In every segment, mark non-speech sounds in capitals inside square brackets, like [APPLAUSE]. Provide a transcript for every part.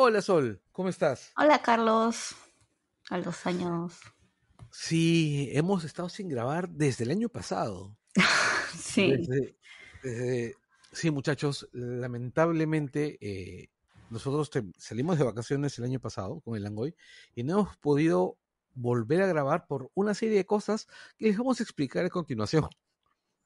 Hola Sol, ¿cómo estás? Hola Carlos, a los años. Sí, hemos estado sin grabar desde el año pasado. [LAUGHS] sí. sí, muchachos, lamentablemente eh, nosotros salimos de vacaciones el año pasado con el Langoy y no hemos podido volver a grabar por una serie de cosas que les vamos a explicar a continuación,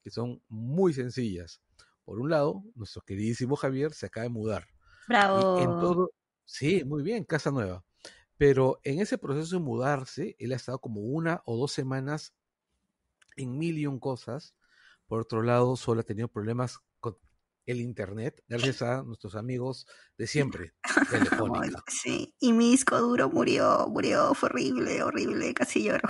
que son muy sencillas. Por un lado, nuestro queridísimo Javier se acaba de mudar. Bravo. en todo, Sí, muy bien, casa nueva. Pero en ese proceso de mudarse, él ha estado como una o dos semanas en mil y un cosas. Por otro lado, solo ha tenido problemas con el internet, gracias a nuestros amigos de siempre, [LAUGHS] Telefónica. Sí, y mi disco duro murió, murió, fue horrible, horrible, casi lloro.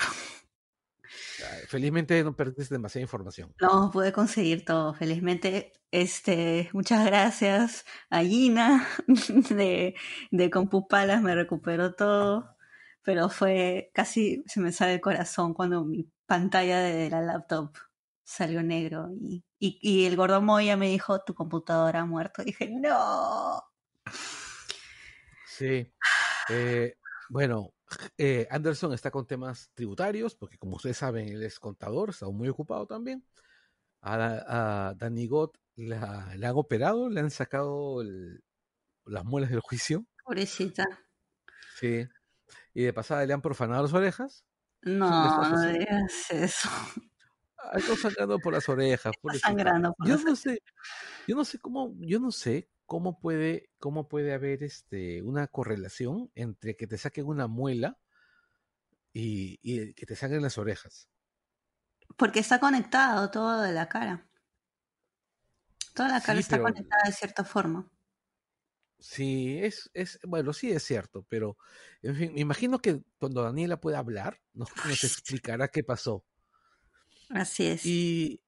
Felizmente no perdiste demasiada información. No, pude conseguir todo. Felizmente, este, muchas gracias a Gina [LAUGHS] de, de Compupalas, me recuperó todo. Pero fue casi, se me sale el corazón cuando mi pantalla de la laptop salió negro y, y, y el gordo Moya me dijo, tu computadora ha muerto. Y dije, no. Sí. Eh, bueno, eh, Anderson está con temas tributarios, porque como ustedes saben, él es contador, está muy ocupado también. A, Danny Gott la, le han operado, le han sacado las muelas del juicio. Pobrecita. Sí. Y de pasada le han profanado las orejas. No, no digas eso. Está sangrando por las orejas. sangrando yo no sé, yo no sé cómo, yo no sé cómo puede, cómo puede haber este, una correlación entre que te saquen una muela y, que te saquen las orejas. Porque está conectado todo de la cara. Toda la cara está conectada de cierta forma. Sí, es, es, bueno, sí es cierto, pero en fin, me imagino que cuando Daniela pueda hablar, [LAUGHS] nos, nos explicará qué pasó. Así es. Y,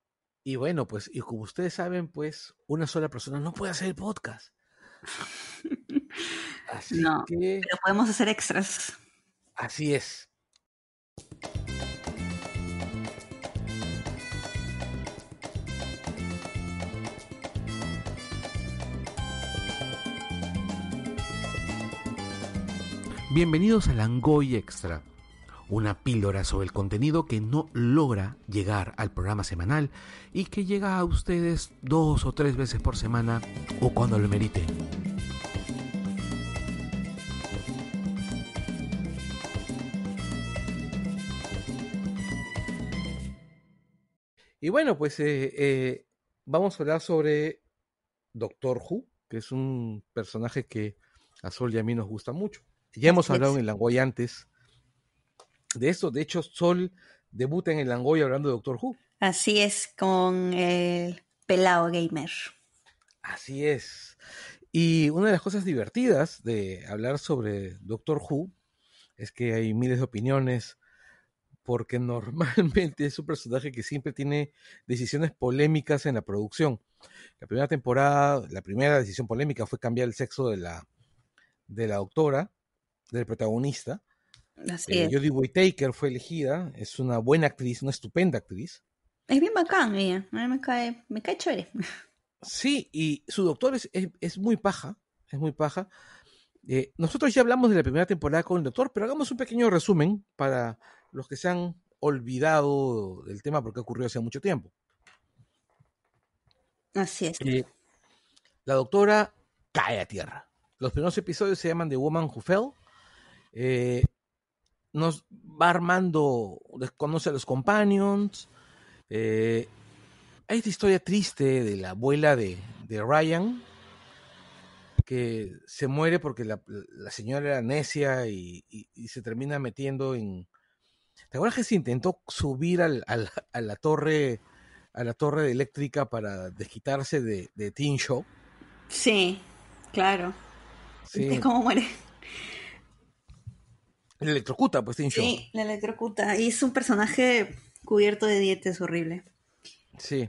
y bueno, pues, y como ustedes saben, pues, una sola persona no puede hacer el podcast. [LAUGHS] Así no, que... pero podemos hacer extras. Así es. Bienvenidos a Langoy Extra una píldora sobre el contenido que no logra llegar al programa semanal y que llega a ustedes dos o tres veces por semana o cuando lo meriten. Y bueno, pues eh, eh, vamos a hablar sobre Doctor Who, que es un personaje que a Sol y a mí nos gusta mucho. Ya hemos hablado en el Langoy antes de eso. De hecho, Sol debuta en el Langoy hablando de Doctor Who. Así es, con el pelado gamer. Así es. Y una de las cosas divertidas de hablar sobre Doctor Who es que hay miles de opiniones, porque [LAUGHS] normalmente es un personaje que siempre tiene decisiones polémicas en la producción. La primera temporada, la primera decisión polémica fue cambiar el sexo de la, de la doctora, del protagonista, Así eh, Jodie Whittaker fue elegida, es una buena actriz, una estupenda actriz. Es bien bacán ella, a mí me cae, me cae chévere. Sí, y su doctor es, es, muy paja, es muy paja. Eh, nosotros ya hablamos de la primera temporada con el doctor, pero hagamos un pequeño resumen para los que se han olvidado del tema porque ocurrió hace mucho tiempo. Así es. Eh, la doctora cae a tierra. Los primeros episodios se llaman The Woman Who Fell. Eh, nos va armando, desconoce a los companions. Eh, hay esta historia triste de la abuela de, Ryan, que se muere porque la, señora era necia y, se termina metiendo en... ¿Te acuerdas que se intentó subir a la torre a la torre eléctrica para desquitarse de, de Teen Show? Sí, claro. Sí. cómo muere? La electrocuta, pues, Show. Sí, la electrocuta. Y es un personaje cubierto de dientes horrible. Sí.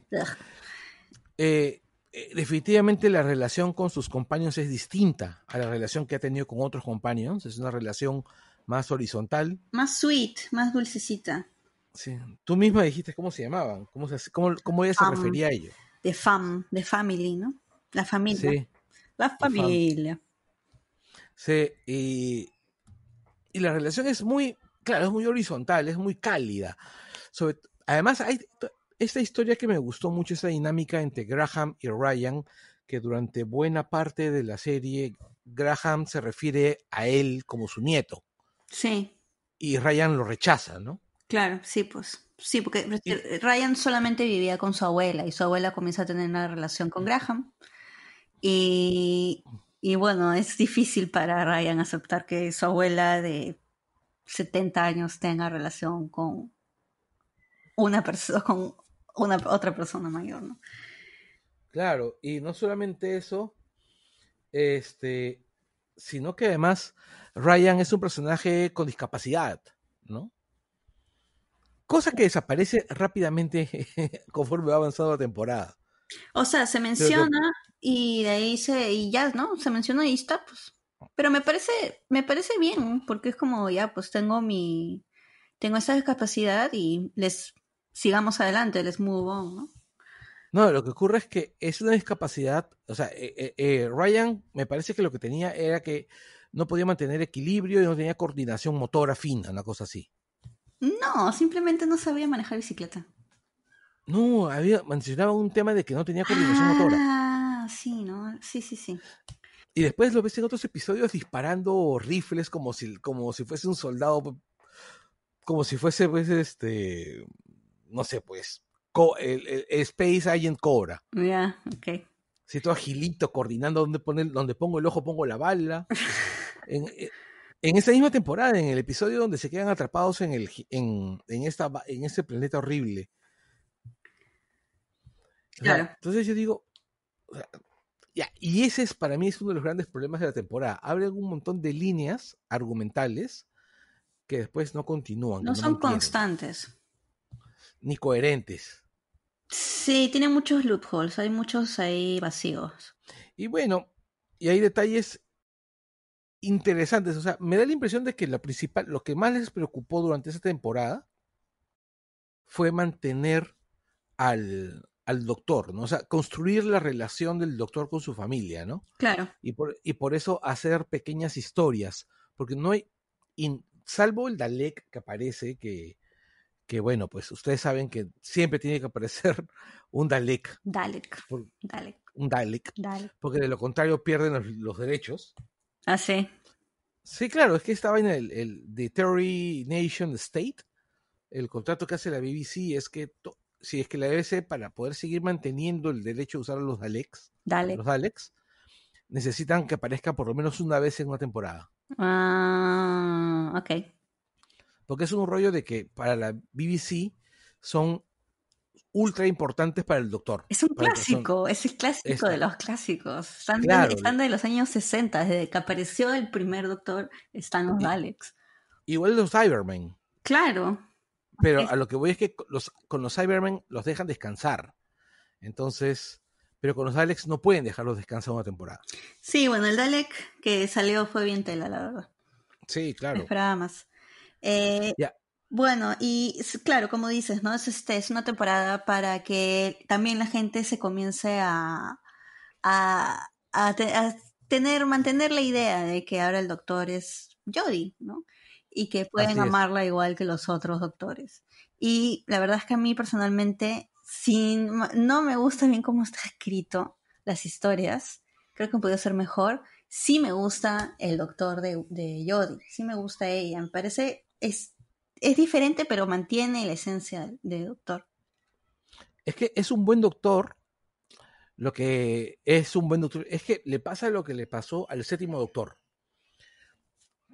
Eh, eh, definitivamente la relación con sus compañeros es distinta a la relación que ha tenido con otros compañeros. Es una relación más horizontal. Más sweet, más dulcecita. Sí. Tú misma dijiste cómo se llamaban, cómo, cómo, cómo ella se refería a ellos. De fam, de family, ¿no? La familia. Sí. La familia. Sí, y, y la relación es muy, claro, es muy horizontal, es muy cálida. Sobre, además, hay esta historia que me gustó mucho, esa dinámica entre Graham y Ryan, que durante buena parte de la serie Graham se refiere a él como su nieto. Sí. Y Ryan lo rechaza, ¿no? Claro, sí, pues. Sí, porque Ryan solamente vivía con su abuela y su abuela comienza a tener una relación con Graham. Y, y bueno, es difícil para Ryan aceptar que su abuela de 70 años tenga relación con una persona, con una otra persona mayor, ¿no? Claro, y no solamente eso, este, sino que además Ryan es un personaje con discapacidad, ¿no? Cosa que desaparece rápidamente [LAUGHS] conforme va avanzando la temporada. O sea, se menciona y de ahí se, y ya, ¿no? Se menciona y está, pues. Pero me parece, me parece bien, porque es como, ya, pues tengo mi, tengo esa discapacidad y les sigamos adelante, les move on, ¿no? No, lo que ocurre es que es una discapacidad, o sea, eh, eh, eh, Ryan me parece que lo que tenía era que no podía mantener equilibrio y no tenía coordinación motora fina, una cosa así. No, simplemente no sabía manejar bicicleta. No, había mencionaba un tema de que no tenía coordinación motora. Ah, sí, ¿no? Sí, sí, sí. Y después lo ves en otros episodios disparando rifles como si, como si fuese un soldado, como si fuese, pues, este, no sé, pues, el, Space Agent Cobra. Ya, ok. Sí, todo agilito, coordinando dónde, poner, donde pongo el ojo, pongo la bala. [LAUGHS] en, eh, en, esa misma temporada, en el episodio donde se quedan atrapados en, el, en, en, esta, en este planeta horrible. Claro. entonces yo digo, ya, y ese es para mí es uno de los grandes problemas de la temporada. Abre un montón de líneas argumentales que después no continúan. No, son constantes. Ni coherentes. Sí, tiene muchos loopholes, hay muchos ahí vacíos. Y bueno, y hay detalles interesantes. O sea, me da la impresión de que lo principal, lo que más les preocupó durante esa temporada fue mantener al, al doctor, ¿no? O sea, construir la relación del doctor con su familia, ¿no? Claro. Y por, y por eso hacer pequeñas historias, porque no hay, salvo el Dalek que aparece, que, que bueno, pues ustedes saben que siempre tiene que aparecer [LAUGHS] un Dalek. Dalek. Dalek. Un Dalek, Porque de lo contrario pierden los, derechos. Ah, sí. Sí, claro, es que estaba en el, el The Terry Nation State. El contrato que hace la BBC es que si es que la BBC, para poder seguir manteniendo el derecho de usar a los Daleks, los Daleks, necesitan que aparezca por lo menos una vez en una temporada. Ah, ok. Porque es un rollo de que para la BBC son ultra importantes para el doctor. Es un clásico, es el clásico de los clásicos. Están, de, los años 60, desde que apareció el primer doctor, están los Daleks. Igual los Cybermen. Claro. Pero a lo que voy es que los, con los Cybermen los dejan descansar. Entonces, pero con los Daleks no pueden dejarlos descansar una temporada. Sí, bueno, el Dalek que salió fue bien tela, la verdad. Sí, claro. Esperaba más. Eh, bueno, y claro, como dices, ¿no? Es, este, es una temporada para que también la gente se comience a, a, tener, mantener la idea de que ahora el doctor es Jodie, ¿no? Y que pueden amarla igual que los otros doctores. Y la verdad es que a mí personalmente, sin, no me gusta bien cómo está escrito las historias, creo que puede ser mejor. Sí me gusta el doctor de, de Jodie, sí me gusta ella, me parece es, es diferente, pero mantiene la esencia de doctor. Es que es un buen doctor. Lo que es un buen doctor es que le pasa lo que le pasó al séptimo doctor.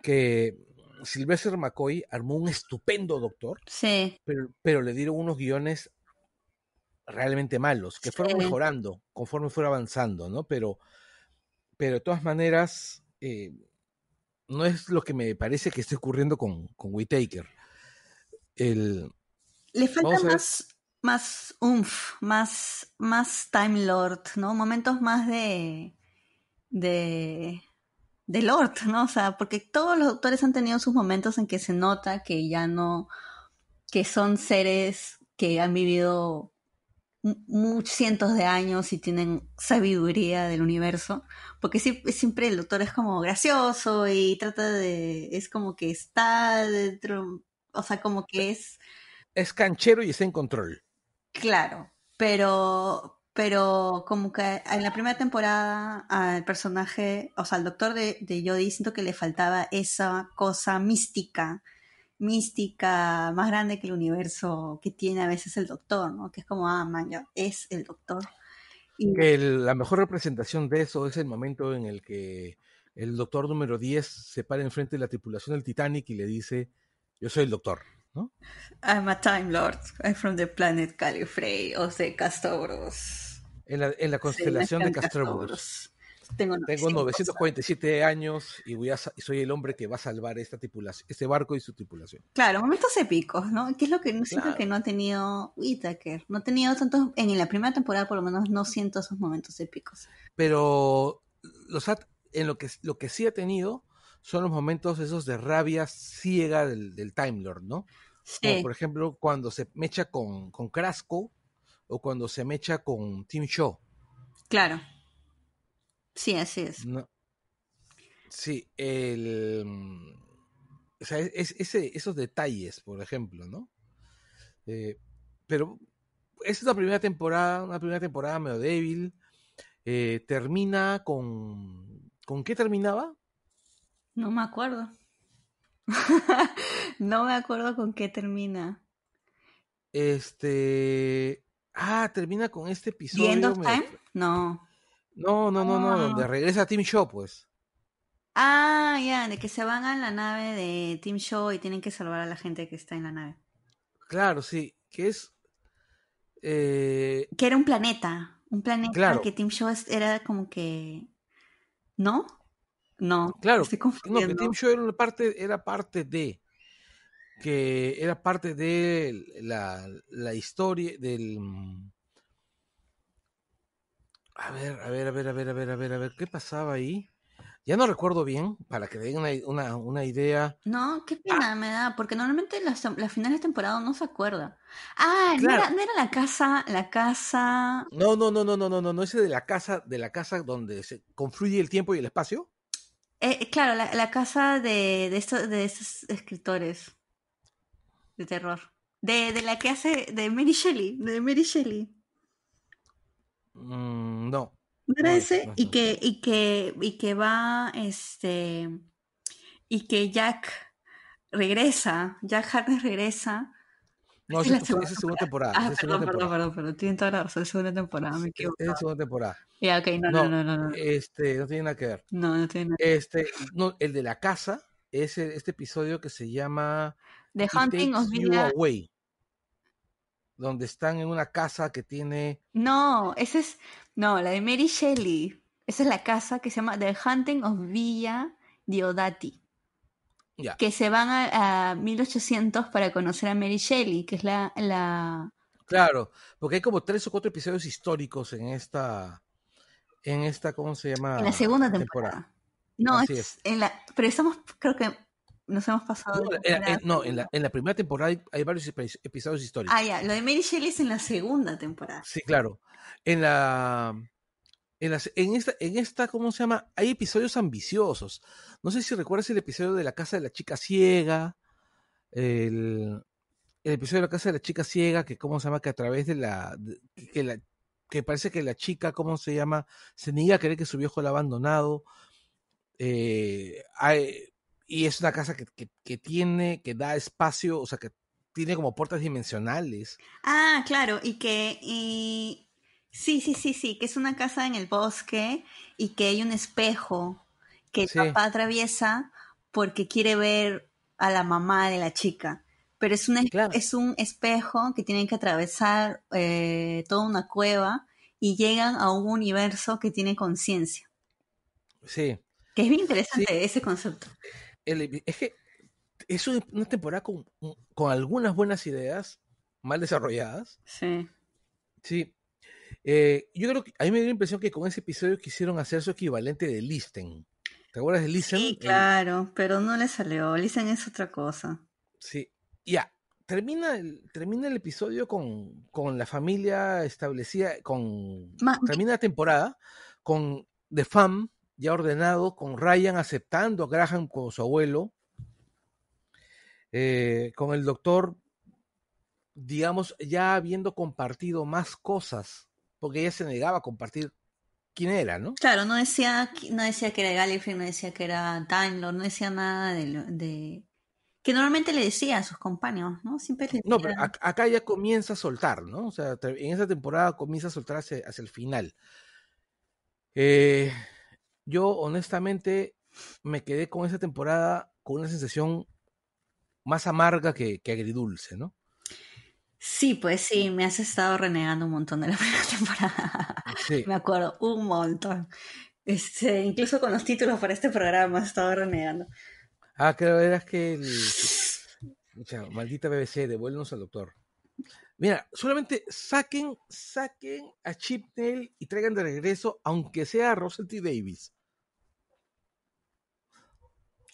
Que Sylvester McCoy armó un estupendo doctor. Sí. Pero, pero le dieron unos guiones realmente malos, que fueron mejorando conforme fuera avanzando, ¿no? Pero, pero de todas maneras, eh, no es lo que me parece que esté ocurriendo con, con Whitaker. El, Le falta más, más umf, más, más Time Lord, ¿no? Momentos más de, de, de Lord, ¿no? O sea, porque todos los doctores han tenido sus momentos en que se nota que ya no, que son seres que han vivido muchos cientos de años y tienen sabiduría del universo, porque siempre el doctor es como gracioso y trata de, es como que está dentro, o sea, como que es... Es canchero y está en control. Claro, pero, pero como que en la primera temporada al personaje, o sea, al doctor de, de Jodie, siento que le faltaba esa cosa mística mística más grande que el universo que tiene a veces el doctor, ¿no? Que es como, ah, man, ya, es el doctor. La mejor representación de eso es el momento en el que el doctor número 10 se para enfrente de la tripulación del Titanic y le dice, yo soy el doctor, ¿no? I'm a Time Lord, I'm from the planet Califrey, o sea, Castobros. En la, en la constelación de Castobros. Tengo, 947 años y voy a, soy el hombre que va a salvar esta tripulación, este barco y su tripulación. Claro, momentos épicos, ¿no? Que es lo que no siento que no ha tenido Whittaker. No ha tenido tantos, en la primera temporada por lo menos no siento esos momentos épicos. Pero los en lo que, lo que sí ha tenido son los momentos esos de rabia ciega del, del Time Lord, ¿no? Como por ejemplo cuando se mecha con, con Crasco o cuando se mecha con Tim Shaw. Claro. Sí, así es. Sí, el. O sea, es, ese, esos detalles, por ejemplo, ¿no? Eh, pero es una primera temporada, una primera temporada medio débil. Eh, termina con. ¿Con qué terminaba? No me acuerdo. [LAUGHS] no me acuerdo con qué termina. Este. Ah, termina con este episodio. ¿The of Time? No. No, no, no, no, donde ah. regresa Team Show, pues. Ah, ya, de que se van a la nave de Team Show y tienen que salvar a la gente que está en la nave. Claro, sí, que es... Eh... Que era un planeta, un planeta claro. que Team Show era como que... ¿No? No, claro, estoy no, que Team Show era una parte, era parte de que era parte de la, la historia del a ver, a ver, a ver, a ver, a ver, a ver, a ver, ¿qué pasaba ahí? Ya no recuerdo bien, para que den una, una, idea. No, qué pena me da, porque normalmente las, las finales de temporada no se acuerda. Ah, no, era, la casa, la casa. No, no, no, no, no, no, no, no, ese de la casa, de la casa donde se confluye el tiempo y el espacio. Eh, claro, la, la, casa de, de, estos, de estos escritores de terror. De, de la que hace, de Mary Shelley, de Mary Shelley. Mm, no. ¿No era ese? y, que, y, que, y que va, este, y que Jack regresa, Jack Harkness regresa. No, es, la segunda, temporada. Ah, perdón, perdón, perdón, perdón, tiene toda la razón, es segunda temporada, me equivoco. Es segunda temporada. Ya, ok, no, no, no, no, no, Este, no tiene nada que ver. No, no tiene nada que ver. Este, no, el de la casa es este episodio que se llama The Hunting of Villa donde están en una casa que tiene... No, esa es... No, la de Mary Shelley. Esa es la casa que se llama The Hunting of Villa Diodati. Ya. Que se van a, 1800 para conocer a Mary Shelley, que es la, la... Claro, porque hay como tres o cuatro episodios históricos en esta... En esta, ¿cómo se llama? En la segunda temporada. No, es, en la, pero estamos, creo que nos hemos pasado. No, en, la, en, la, primera temporada hay, varios episodios históricos. Ah, ya, lo de Mary Shelley es en la segunda temporada. Sí, claro. En la. En, en, esta, en esta, ¿cómo se llama? Hay episodios ambiciosos. No sé si recuerdas el episodio de la casa de la chica ciega. El, el episodio de la casa de la chica ciega, que cómo se llama, que a través de la, que la, que parece que la chica, ¿cómo se llama? Se niega a creer que su viejo la ha abandonado. Eh, hay, y es una casa que, que, tiene, que da espacio, o sea, que tiene como puertas dimensionales. Ah, claro, y que, y... sí, sí, sí, sí, que es una casa en el bosque y que hay un espejo que el papá atraviesa porque quiere ver a la mamá de la chica. Pero es un, es un espejo que tienen que atravesar eh, toda una cueva y llegan a un universo que tiene conciencia. Sí. Que es bien interesante ese concepto es que es una temporada con, con, algunas buenas ideas, mal desarrolladas. Sí. Sí. Eh, yo creo que a mí me dio la impresión que con ese episodio quisieron hacer su equivalente de Listen. ¿Te acuerdas de Listen? Sí, claro, pero no le salió. Listen es otra cosa. Sí. Ya. termina el, termina el episodio con, con la familia establecida, con Ma- termina la temporada con The Fam ya ordenado, con Ryan aceptando a Graham como su abuelo, eh, con el doctor, digamos, ya habiendo compartido más cosas, porque ella se negaba a compartir quién era, ¿no? Claro, no decía, no decía que era Gallifrey, no decía que era Time Lord, no decía nada de- que normalmente le decía a sus compañeros, ¿no? Siempre le No, decía- pero ac- acá ya comienza a soltar, ¿no? O sea, en esa temporada comienza a soltar hacia, hacia el final. Eh, yo, honestamente, me quedé con esa temporada con una sensación más amarga que, que agridulce, ¿no? Sí, pues sí, me has estado renegando un montón de la [LAUGHS] primera temporada. Sí. Me acuerdo, un montón. Este, incluso con los títulos para este programa he estado renegando. Ah, creo eras que el. Maldita BBC, devuélvenos al doctor. Mira, solamente saquen, saquen a Chipnell y traigan de regreso, aunque sea a T. Davis.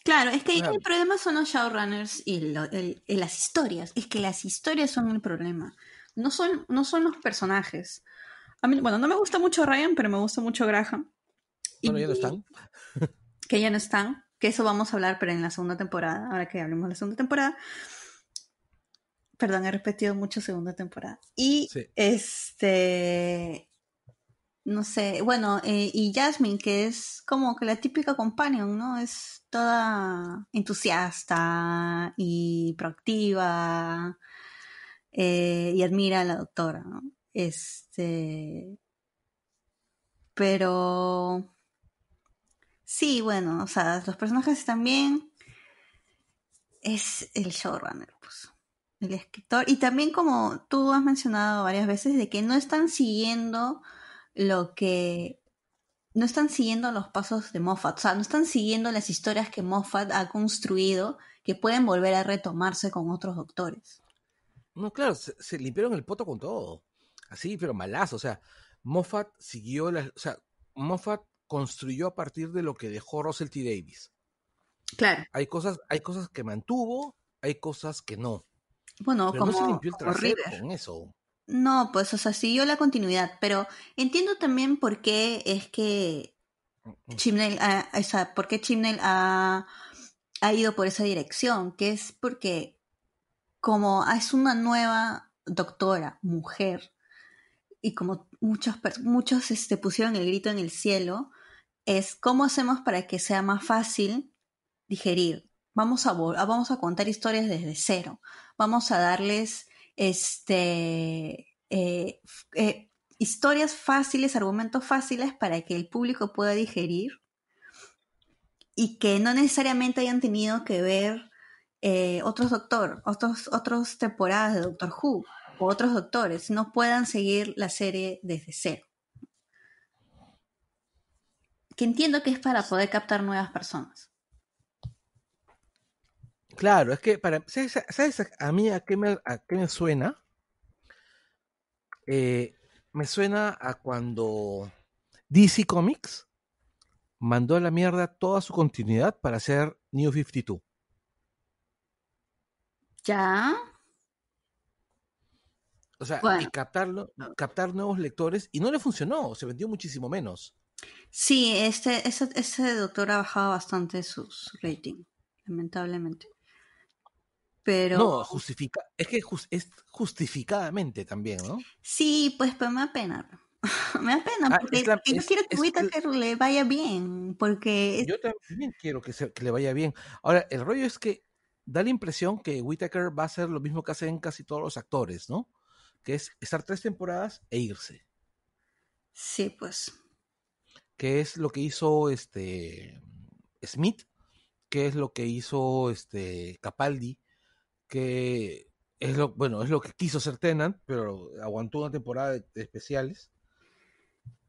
Claro, es que Claro. el problema son los showrunners y, lo- el- y las historias. Es que las historias son el problema. No son, no son los personajes. A mí, bueno, no me gusta mucho Ryan, pero me gusta mucho Graham. Bueno, Y- ya no están. que ya no están, que eso vamos a hablar, pero en la segunda temporada, ahora que hablemos de la segunda temporada. Perdón, he repetido mucho segunda temporada. Y Sí. este, no sé, bueno, eh, y Jasmine, que es como que la típica companion, ¿no? Es toda entusiasta y proactiva eh, y admira a la doctora, ¿no? Este, pero Sí, bueno, o sea, los personajes bien. Es el showrunner, pues. El escritor. Y también como tú has mencionado varias veces, de que no están siguiendo lo que... No están siguiendo los pasos de Moffat. O sea, no están siguiendo las historias que Moffat ha construido que pueden volver a retomarse con otros doctores. No, claro, se, se limpiaron el poto con todo. Así, pero malazo. O sea, Moffat siguió la. O sea, Moffat construyó a partir de lo que dejó Russell T. Davis. Claro. Hay cosas, hay cosas que mantuvo, hay cosas que no. Bueno, Pero como, no se limpió el trasero con eso. No, pues, o sea, siguió la continuidad, pero entiendo también por qué es que Chibnall, ha- o sea, por qué Chibnall ha, ha ido por esa dirección, que es porque como es una nueva doctora, mujer, y como muchos, muchos este, pusieron el grito en el cielo, es cómo hacemos para que sea más fácil digerir. Vamos a, vamos a contar historias desde cero. Vamos a darles este, eh, eh, historias fáciles, argumentos fáciles para que el público pueda digerir y que no necesariamente hayan tenido que ver eh, otros doctor, otros, otros temporadas de Doctor Who o otros doctores, no puedan seguir la serie desde cero. Que entiendo que es para poder captar nuevas personas. Claro, es que para. ¿Sabes, sabes a- mí a qué me, a qué me suena? Eh, me suena a cuando DC Comics mandó a la mierda toda su continuidad para hacer New 52. ¿Ya? O sea, y captarlo, captar nuevos lectores, y no le funcionó, se vendió muchísimo menos. Sí, este, ese, ese doctor ha bajado bastante sus rating, lamentablemente. Pero No, justifica, es que es justificadamente también, ¿no? sí, pues, pero me da pena. [LAUGHS] me da pena, Ah, porque la- yo es- quiero que Whittaker le vaya bien, porque Yo también quiero que, se- que le vaya bien. Ahora, el rollo es que da la impresión que Whittaker va a hacer lo mismo que hacen casi todos los actores, ¿no? Que es estar tres temporadas e irse. sí, pues. Que es lo que hizo este Smith, que es lo que hizo este Capaldi, que es lo, bueno, es lo que quiso ser Tennant, pero aguantó una temporada de, de especiales.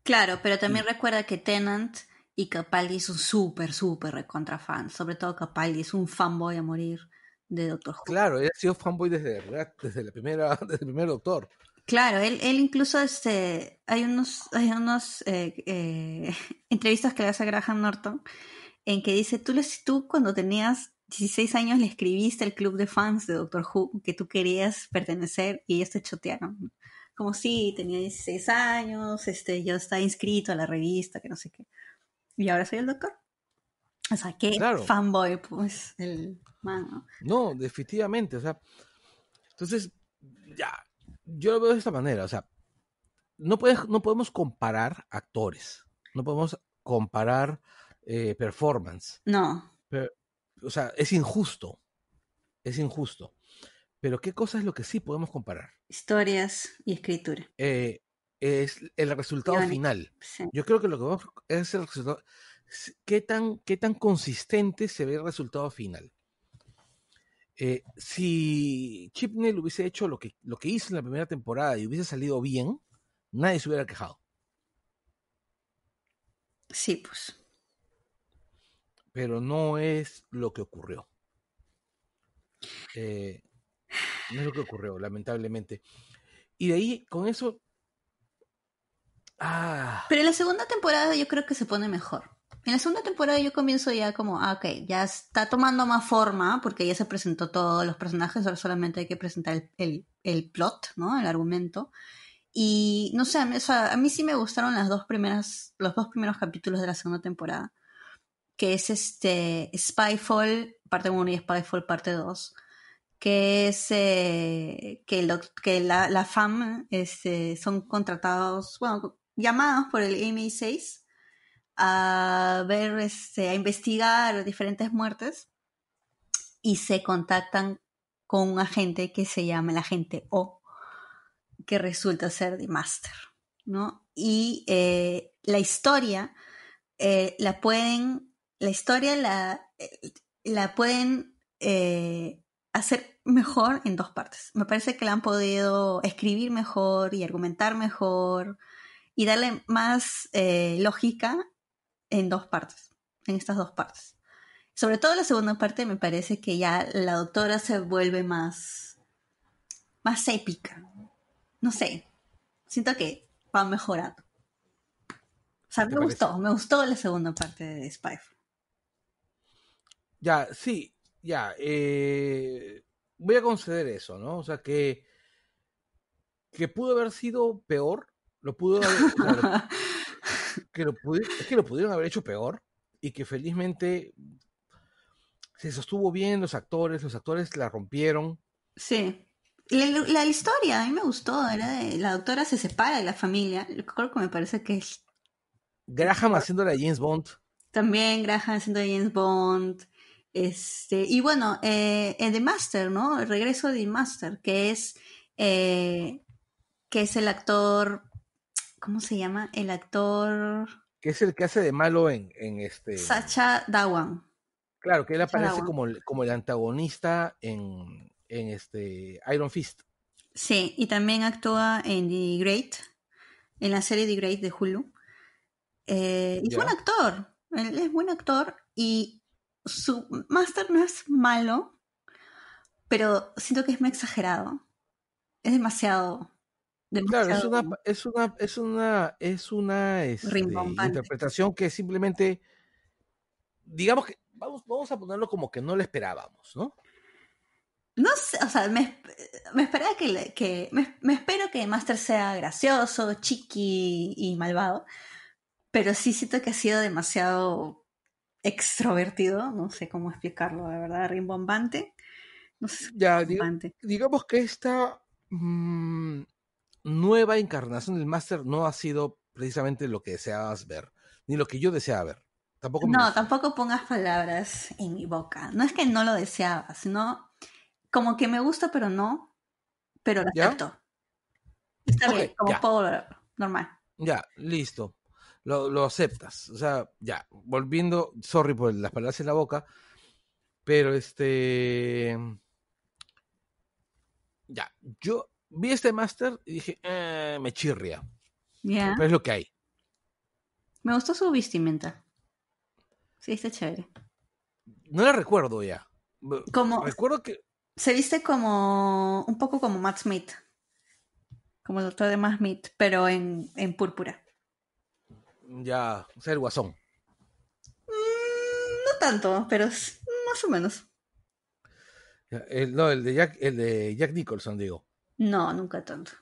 Claro, pero también recuerda que Tennant y Capaldi son súper, súper recontra fans. Sobre todo Capaldi es un fanboy a morir de Doctor Who. Claro, él ha sido fanboy desde, desde la primera, [LAUGHS] desde el primer doctor. Claro, él, él incluso este, hay unos, hay unos eh, eh, [LAUGHS] entrevistas que le hace a Graham Norton en que dice, tú, les- tú cuando tenías 16 años le escribiste al club de fans de Doctor Who que tú querías pertenecer y ellos te chotearon. Como sí, tenía 16 años, este, yo estaba inscrito a la revista, que no sé qué. Y ahora soy el doctor. O sea, qué fanboy, pues, el man, ¿no? No, definitivamente, o sea. Entonces, ya, yo lo veo de esta manera, o sea, no, puedes, no podemos comparar actores, no podemos comparar eh, performance. No. o sea, es injusto, es injusto. Pero ¿qué cosa es lo que sí podemos comparar? Historias y escritura. Eh, es el resultado final. Yo creo que lo que vamos es el resultado. ¿Qué tan, qué tan consistente se ve el resultado final? Eh, si Chipnell hubiese hecho lo que, lo que hizo en la primera temporada y hubiese salido bien, nadie se hubiera quejado. Sí, pues. Pero no es lo que ocurrió. Eh, no es lo que ocurrió, lamentablemente. Y de ahí, con eso. Ah. Pero en la segunda temporada yo creo que se pone mejor. En la segunda temporada yo comienzo ya como, ah, ok, ya está tomando más forma porque ya se presentó todos los personajes, ahora solamente hay que presentar el, el, plot, ¿no? El argumento. Y no sé, a mí, sí me gustaron las dos primeras, los dos primeros capítulos de la segunda temporada, que es este Spyfall, parte 1 y Spyfall, parte 2 que es eh, que, lo, que la, la FAM este, son contratados, bueno, llamados por el MI6 a ver, este, a investigar diferentes muertes y se contactan con un agente que se llama el agente O, que resulta ser The Master, ¿no? Y eh, la historia eh, la pueden, la historia la, la pueden hacer mejor en dos partes. Me parece que la han podido escribir mejor y argumentar mejor y darle más eh, lógica en dos partes, en estas dos partes. Sobre todo la segunda parte me parece que ya la doctora se vuelve más, más épica. No sé, siento que va mejorando. O sea, me gustó, me gustó la segunda parte de Spyfall. Ya, sí, ya, eh, voy a conceder eso, ¿no? O sea, que, que pudo haber sido peor, lo pudo haber, [LAUGHS] que lo es que lo pudieron haber hecho peor y que felizmente se sostuvo bien los actores, los actores la rompieron. Sí. La, historia a mí me gustó, era de la doctora se separa de la familia, creo que me parece que es... Graham haciendo la James Bond. También Graham haciendo de James Bond. Este, y bueno, eh, The Master, ¿no? El regreso de The Master, que es, eh, que es el actor, ¿cómo se llama? El actor... Que es el que hace de malo en, en este... Sacha Dawan. Claro, que él aparece como, como el antagonista en, en este Iron Fist. Sí, y también actúa en The Great, en la serie The Great de Hulu. Eh, y es buen actor, él es buen actor y su máster no es malo, pero siento que es muy exagerado. Es demasiado. Claro, es una, es una, es una, es una este, interpretación que simplemente, digamos que, vamos, vamos a ponerlo como que no le esperábamos, ¿no? No sé, o sea, me, me esperaba que, que me, me, espero que Master sea gracioso, chiqui y malvado, pero sí siento que ha sido demasiado extrovertido, no sé cómo explicarlo, de verdad, rimbombante. No sé, ya, digamos que esta mm, nueva encarnación del máster no ha sido precisamente lo que deseabas ver, ni lo que yo deseaba ver. Tampoco no, tampoco pongas palabras en mi boca. No es que no lo deseaba, sino como que me gusta, pero no, pero lo acepto. Está bien, como puedo normal. Ya, listo lo, aceptas. O sea, ya, volviendo, sorry por las palabras en la boca, pero este... Ya, yo vi este máster y dije, eh, me chirria. Pero es lo que hay. Me gustó su vestimenta. Sí, está chévere. No la recuerdo ya. Como, recuerdo que. Se viste como. un poco como Matt Smith. Como el doctor de Matt Smith, pero en, en púrpura ya, o sea, el guasón. Mm, no tanto, pero más o menos. El, no, el de, Jack, el de Jack Nicholson, digo. No, nunca tanto.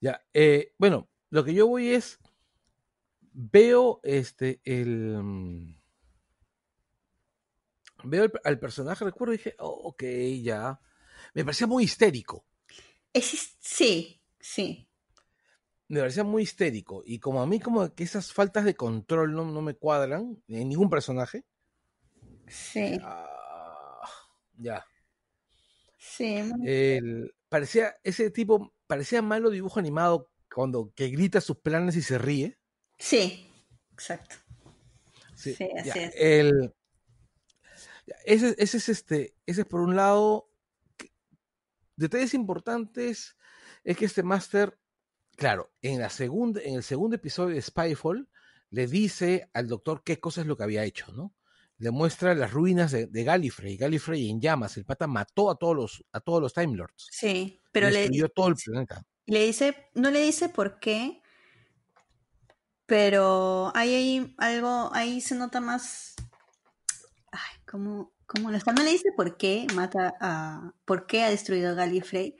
Ya, eh, bueno, lo que yo voy es, veo este, el... Mm, veo el, al personaje, recuerdo y dije, oh, ok, ya. Me parecía muy histérico. Es, sí, sí. Me parecía muy histérico. Y como a mí como que esas faltas de control no, no me cuadran en ningún personaje. Sí. ah, ya. Sí. El, parecía, ese tipo, parecía malo dibujo animado cuando que grita sus planes y se ríe. Sí, exacto. Sí, Sí, así ya, es. el- ya, ese, ese es este, ese es por un lado. que- Detalles importantes es que este máster, claro, en la segunda, en el segundo episodio de Spyfall, le dice al doctor qué cosa es lo que había hecho, ¿no? Le muestra las ruinas de, de Gallifrey, Gallifrey en llamas. El pata mató a todos los, a todos los Time Lords. Sí, pero le, destruyó todo el planeta. le dice, no le dice por qué, pero hay ahí algo, ahí se nota más, ay, ¿cómo, cómo lo está? No le dice por qué mata a, por qué ha destruido a Gallifrey,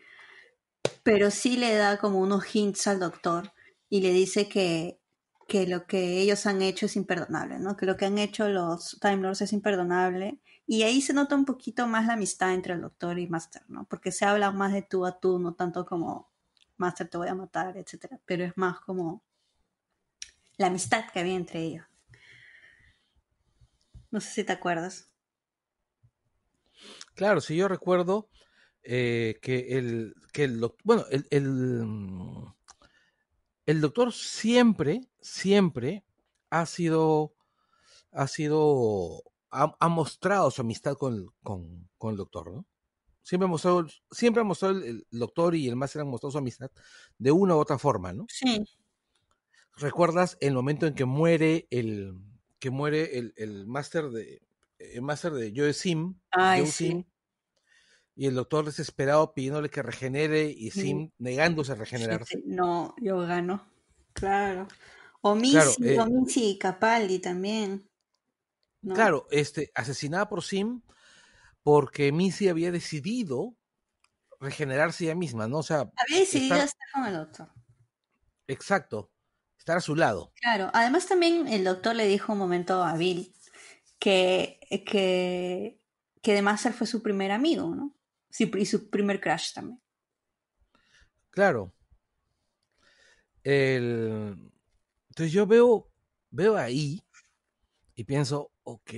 pero sí le da como unos hints al doctor y le dice que, que lo que ellos han hecho es imperdonable, ¿no? Que lo que han hecho los Time Lords es imperdonable. Y ahí se nota un poquito más la amistad entre el doctor y Master, ¿no? Porque se habla más de tú a tú, no tanto como Master te voy a matar, etcétera. Pero es más como la amistad que había entre ellos. No sé si te acuerdas. Claro, si yo recuerdo eh, que el, que el bueno, el, el, mm, el doctor siempre, siempre ha sido, ha sido, ha, ha mostrado su amistad con, con, con el doctor, ¿no? Siempre ha mostrado, siempre ha mostrado el, el doctor y el máster han mostrado su amistad de una u otra forma, ¿no? Sí. ¿Recuerdas el momento en que muere el, que muere el, el máster de, el máster de Joe Sim, Ay, Joe sí. Sim, y el doctor desesperado pidiéndole que regenere y Sí. Sim negándose a regenerarse. Sí, No, yo gano. Claro. O Missy, Claro, eh, o Missy Capaldi también. ¿no? Claro, este, asesinada por Sim porque Missy había decidido regenerarse ella misma, ¿no? O sea, Había decidido estar- estar con el doctor. exacto, estar a su lado. Claro, además también el doctor le dijo un momento a Bill que, que, que de Master fue su primer amigo, ¿no? Sí, y su primer crush también. Claro. El... Entonces yo veo, veo ahí y pienso, ok.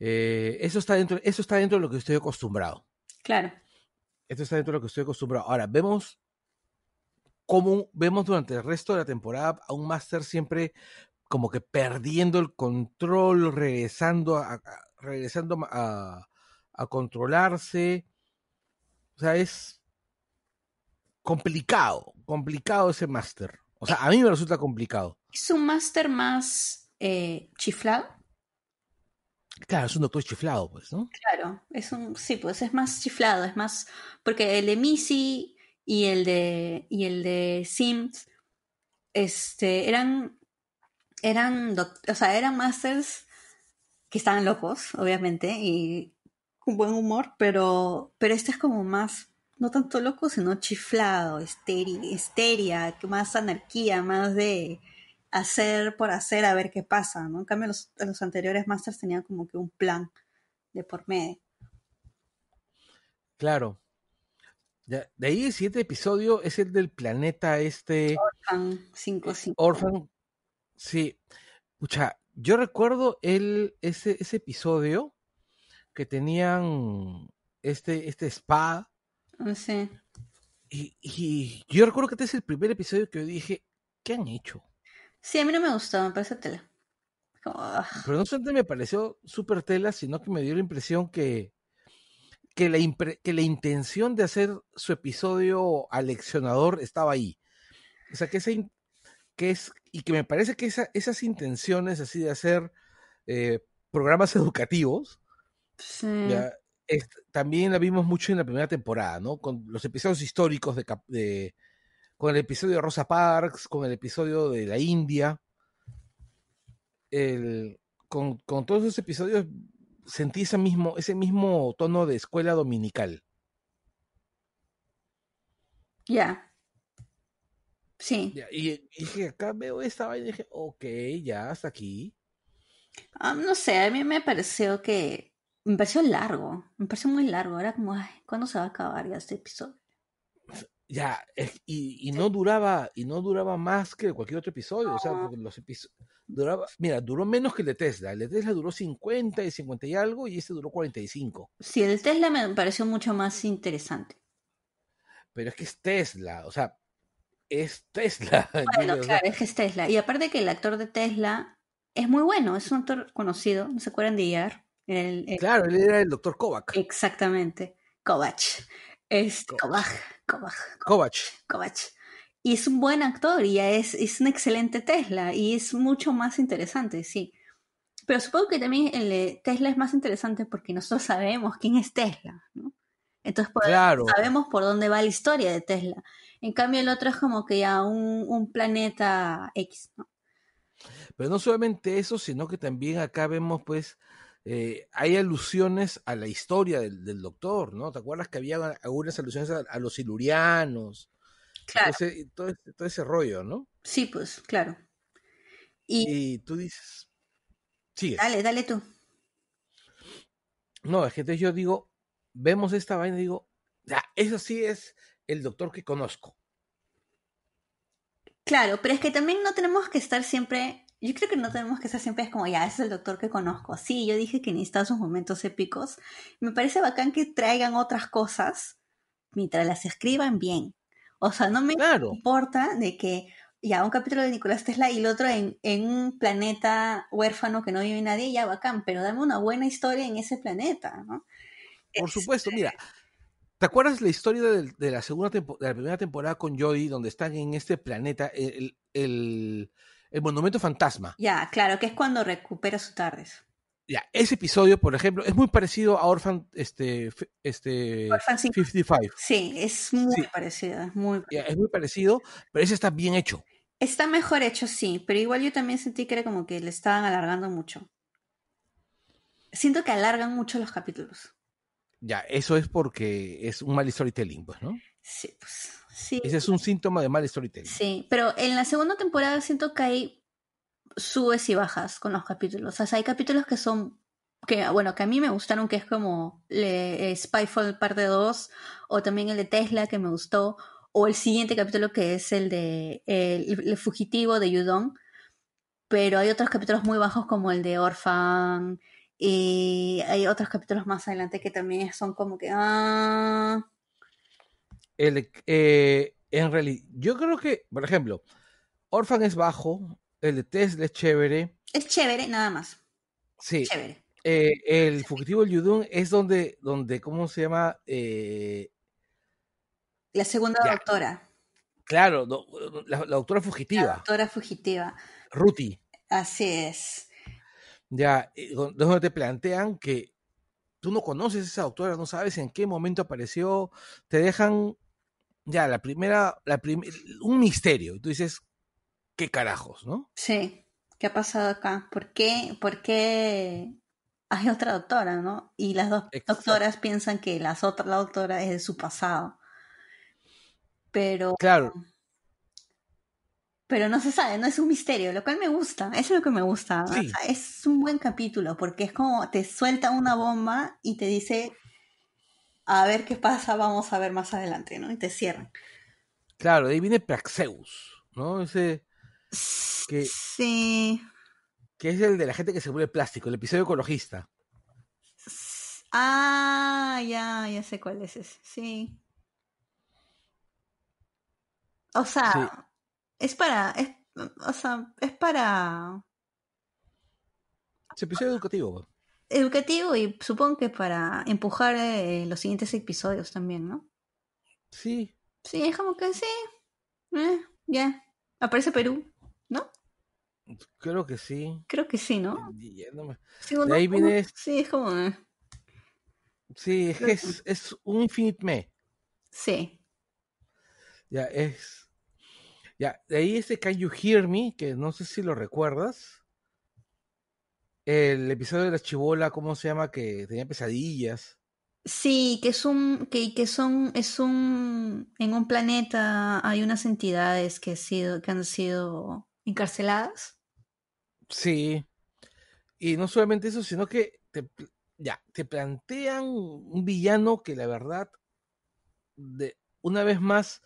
eh, eso, está dentro, eso está dentro de lo que estoy acostumbrado. Claro, Esto está dentro de lo que estoy acostumbrado. Ahora, vemos cómo vemos durante el resto de la temporada a un Master siempre como que perdiendo el control, regresando a, a- regresando a, a controlarse. O sea, es complicado, complicado ese Master. O sea, a mí me resulta complicado. es un Master más eh, chiflado. Claro, es un doctor chiflado, pues, ¿no? Claro, es un, sí, pues es más chiflado, es más, porque el de Missy y el de y el de Sims, este, eran, eran, doc- o sea, eran masters que estaban locos, obviamente, y buen humor, pero, pero este es como más, no tanto loco, sino chiflado, histeria, más anarquía, más de hacer por hacer a ver qué pasa, ¿no? En cambio, los, los anteriores masters tenían como que un plan de por medio. Claro. Ya, de ahí el siguiente episodio es el del planeta este. Fan 5-5. Orphan, sí. Pucha, yo recuerdo el, ese, ese episodio que tenían este, este spa. No sé. Y, y yo recuerdo que este es el primer episodio que yo dije, ¿qué han hecho? Sí, a mí no me gustó, me parece tela. Ah, Pero no solamente me pareció súper tela, sino que me dio la impresión que, que, la impre- que la intención de hacer su episodio aleccionador estaba ahí. O sea, que, esa in- que es, y que me parece que esa- esas intenciones así de hacer eh, programas educativos, sí. ya, es- también la vimos mucho en la primera temporada, ¿no? Con los episodios históricos de, con el episodio de Rosa Parks, con el episodio de la India, el- con, con todos esos episodios sentí ese mismo, ese mismo tono de escuela dominical. Ya. Sí. Y dije, acá veo esta vaina y dije, ok, ya, hasta aquí. Ah, no sé, a mí me pareció que. Me pareció largo. Me pareció muy largo. Era como, ay, ¿cuándo se va a acabar ya este episodio? Ya, y, y no duraba, y no duraba más que cualquier otro episodio. O sea, No. porque los episodios. Duraba, mira, duró menos que el de Tesla. El de Tesla duró 50 y 50 y algo, y este duró 45. Sí, el Tesla me pareció mucho más interesante. Pero es que es Tesla, o sea, es Tesla. [LAUGHS] Bueno, claro, es que es Tesla. Y aparte que el actor de Tesla es muy bueno, es un actor conocido. ¿No se acuerdan de El, el- claro, él era el doctor Kovac. Exactamente. Kovac. Es Kovac. Kovac. Kovac. Kovac. Kovac. Y es un buen actor y es, es un excelente Tesla y es mucho más interesante, sí. Pero supongo que también el de Tesla es más interesante porque nosotros sabemos quién es Tesla, ¿no? Entonces podemos- Claro. sabemos por dónde va la historia de Tesla. En cambio el otro es como que ya un, un planeta X, ¿no? Pero no solamente eso, sino que también acá vemos, pues, eh, hay alusiones a la historia del, del doctor, ¿no? ¿Te acuerdas que había algunas alusiones a, a los silurianos? Claro. Todo, ese, todo, ese- todo ese rollo, ¿no? Sí, pues, claro. Y Y tú dices, sigue. dale, dale tú. No, es que entonces yo digo, vemos esta vaina y digo, ya, eso sí es el doctor que conozco. Claro, pero es que también no tenemos que estar siempre, yo creo que no tenemos que estar siempre es como, ya, ese es el doctor que conozco. Sí, yo dije que necesitaba sus momentos épicos. Me parece bacán que traigan otras cosas mientras las escriban bien. O sea, no me Claro, importa de que ya un capítulo de Nicolás Tesla y el otro en, en un planeta huérfano que no vive nadie, ya bacán, pero dame una buena historia en ese planeta, ¿no? por Es- supuesto, mira. ¿Te acuerdas la historia de, la segunda de la primera temporada con Joey, donde están en este planeta, el, el, el monumento fantasma? Ya, claro, que es cuando recupera su tardes. Ya, ese episodio, por ejemplo, es muy parecido a Orphan este, este Orphan 5. 55. Sí, es muy Sí. parecido, es muy Ya, es muy parecido, pero ese está bien hecho. Está mejor hecho, sí, pero igual yo también sentí que era como que le estaban alargando mucho. Siento que alargan mucho los capítulos. Ya, eso es porque es un mal storytelling, pues, ¿no? Sí, pues. Sí, Ese es un síntoma de mal storytelling. sí. Pero en la segunda temporada siento que hay subes y bajas con los capítulos. O sea, hay capítulos que son. que bueno, que a mí me gustaron, que es como le- eh, Spyfall parte 2, o también el de Tesla, que me gustó, o el siguiente capítulo que es el de el, el fugitivo de Yudong. Pero hay otros capítulos muy bajos como el de Orphan. Y hay otros capítulos más adelante que también son como que. Ah, El, eh, en realidad, yo creo que, por ejemplo, Orphan es bajo, el de Tesla es chévere. es chévere, nada más. Sí, Chévere. eh, el fugitivo del Yudun es donde, donde, ¿cómo se llama? Eh, La segunda Ya. doctora. claro, do- la, la doctora La fugitiva, doctora fugitiva. Ruti. Así es. Ya, don- donde te plantean que tú no conoces a esa doctora, no sabes en qué momento apareció, te dejan ya la primera, la prim- un misterio, y tú dices, ¿qué carajos, no? Sí. ¿Qué ha pasado acá? ¿Por qué, por qué hay otra doctora, no? Y las dos Exacto. doctoras piensan que las otra, la doctora es de su pasado. Pero, Claro, pero no se sabe, no es un misterio, lo cual me gusta. Eso es lo que me gusta. es un buen capítulo porque es como te suelta una bomba y te dice a ver qué pasa, vamos a ver más adelante, ¿no? Y te cierran. claro, de ahí viene Praxeus, ¿no? Ese que, Sí. que es el de la gente que se vuelve plástico, el episodio ecologista. Ah, ya, ya sé cuál es ese. Sí. O sea, Sí. es para, es, o sea, es para Ese episodio educativo. Educativo y supongo que para empujar eh, los siguientes episodios también, ¿no? Sí, Sí, es como que sí. eh, ya. Aparece Perú, ¿no? creo que sí. Creo que sí, ¿no? Me- De ¿no? ahí viene- Sí, es como. eh, Sí, es, que es, es un Infinite Me. Sí. Ya, es. Ya, de ahí este Can You Hear Me, que no sé si lo recuerdas. El episodio de la chivola, ¿cómo se llama? Que tenía pesadillas. Sí, que es un, que, que son, es un, en un planeta hay unas entidades que, ha sido, que han sido encarceladas. Sí. Y no solamente eso, sino que te, ya, te plantean un villano que la verdad, de, una vez más,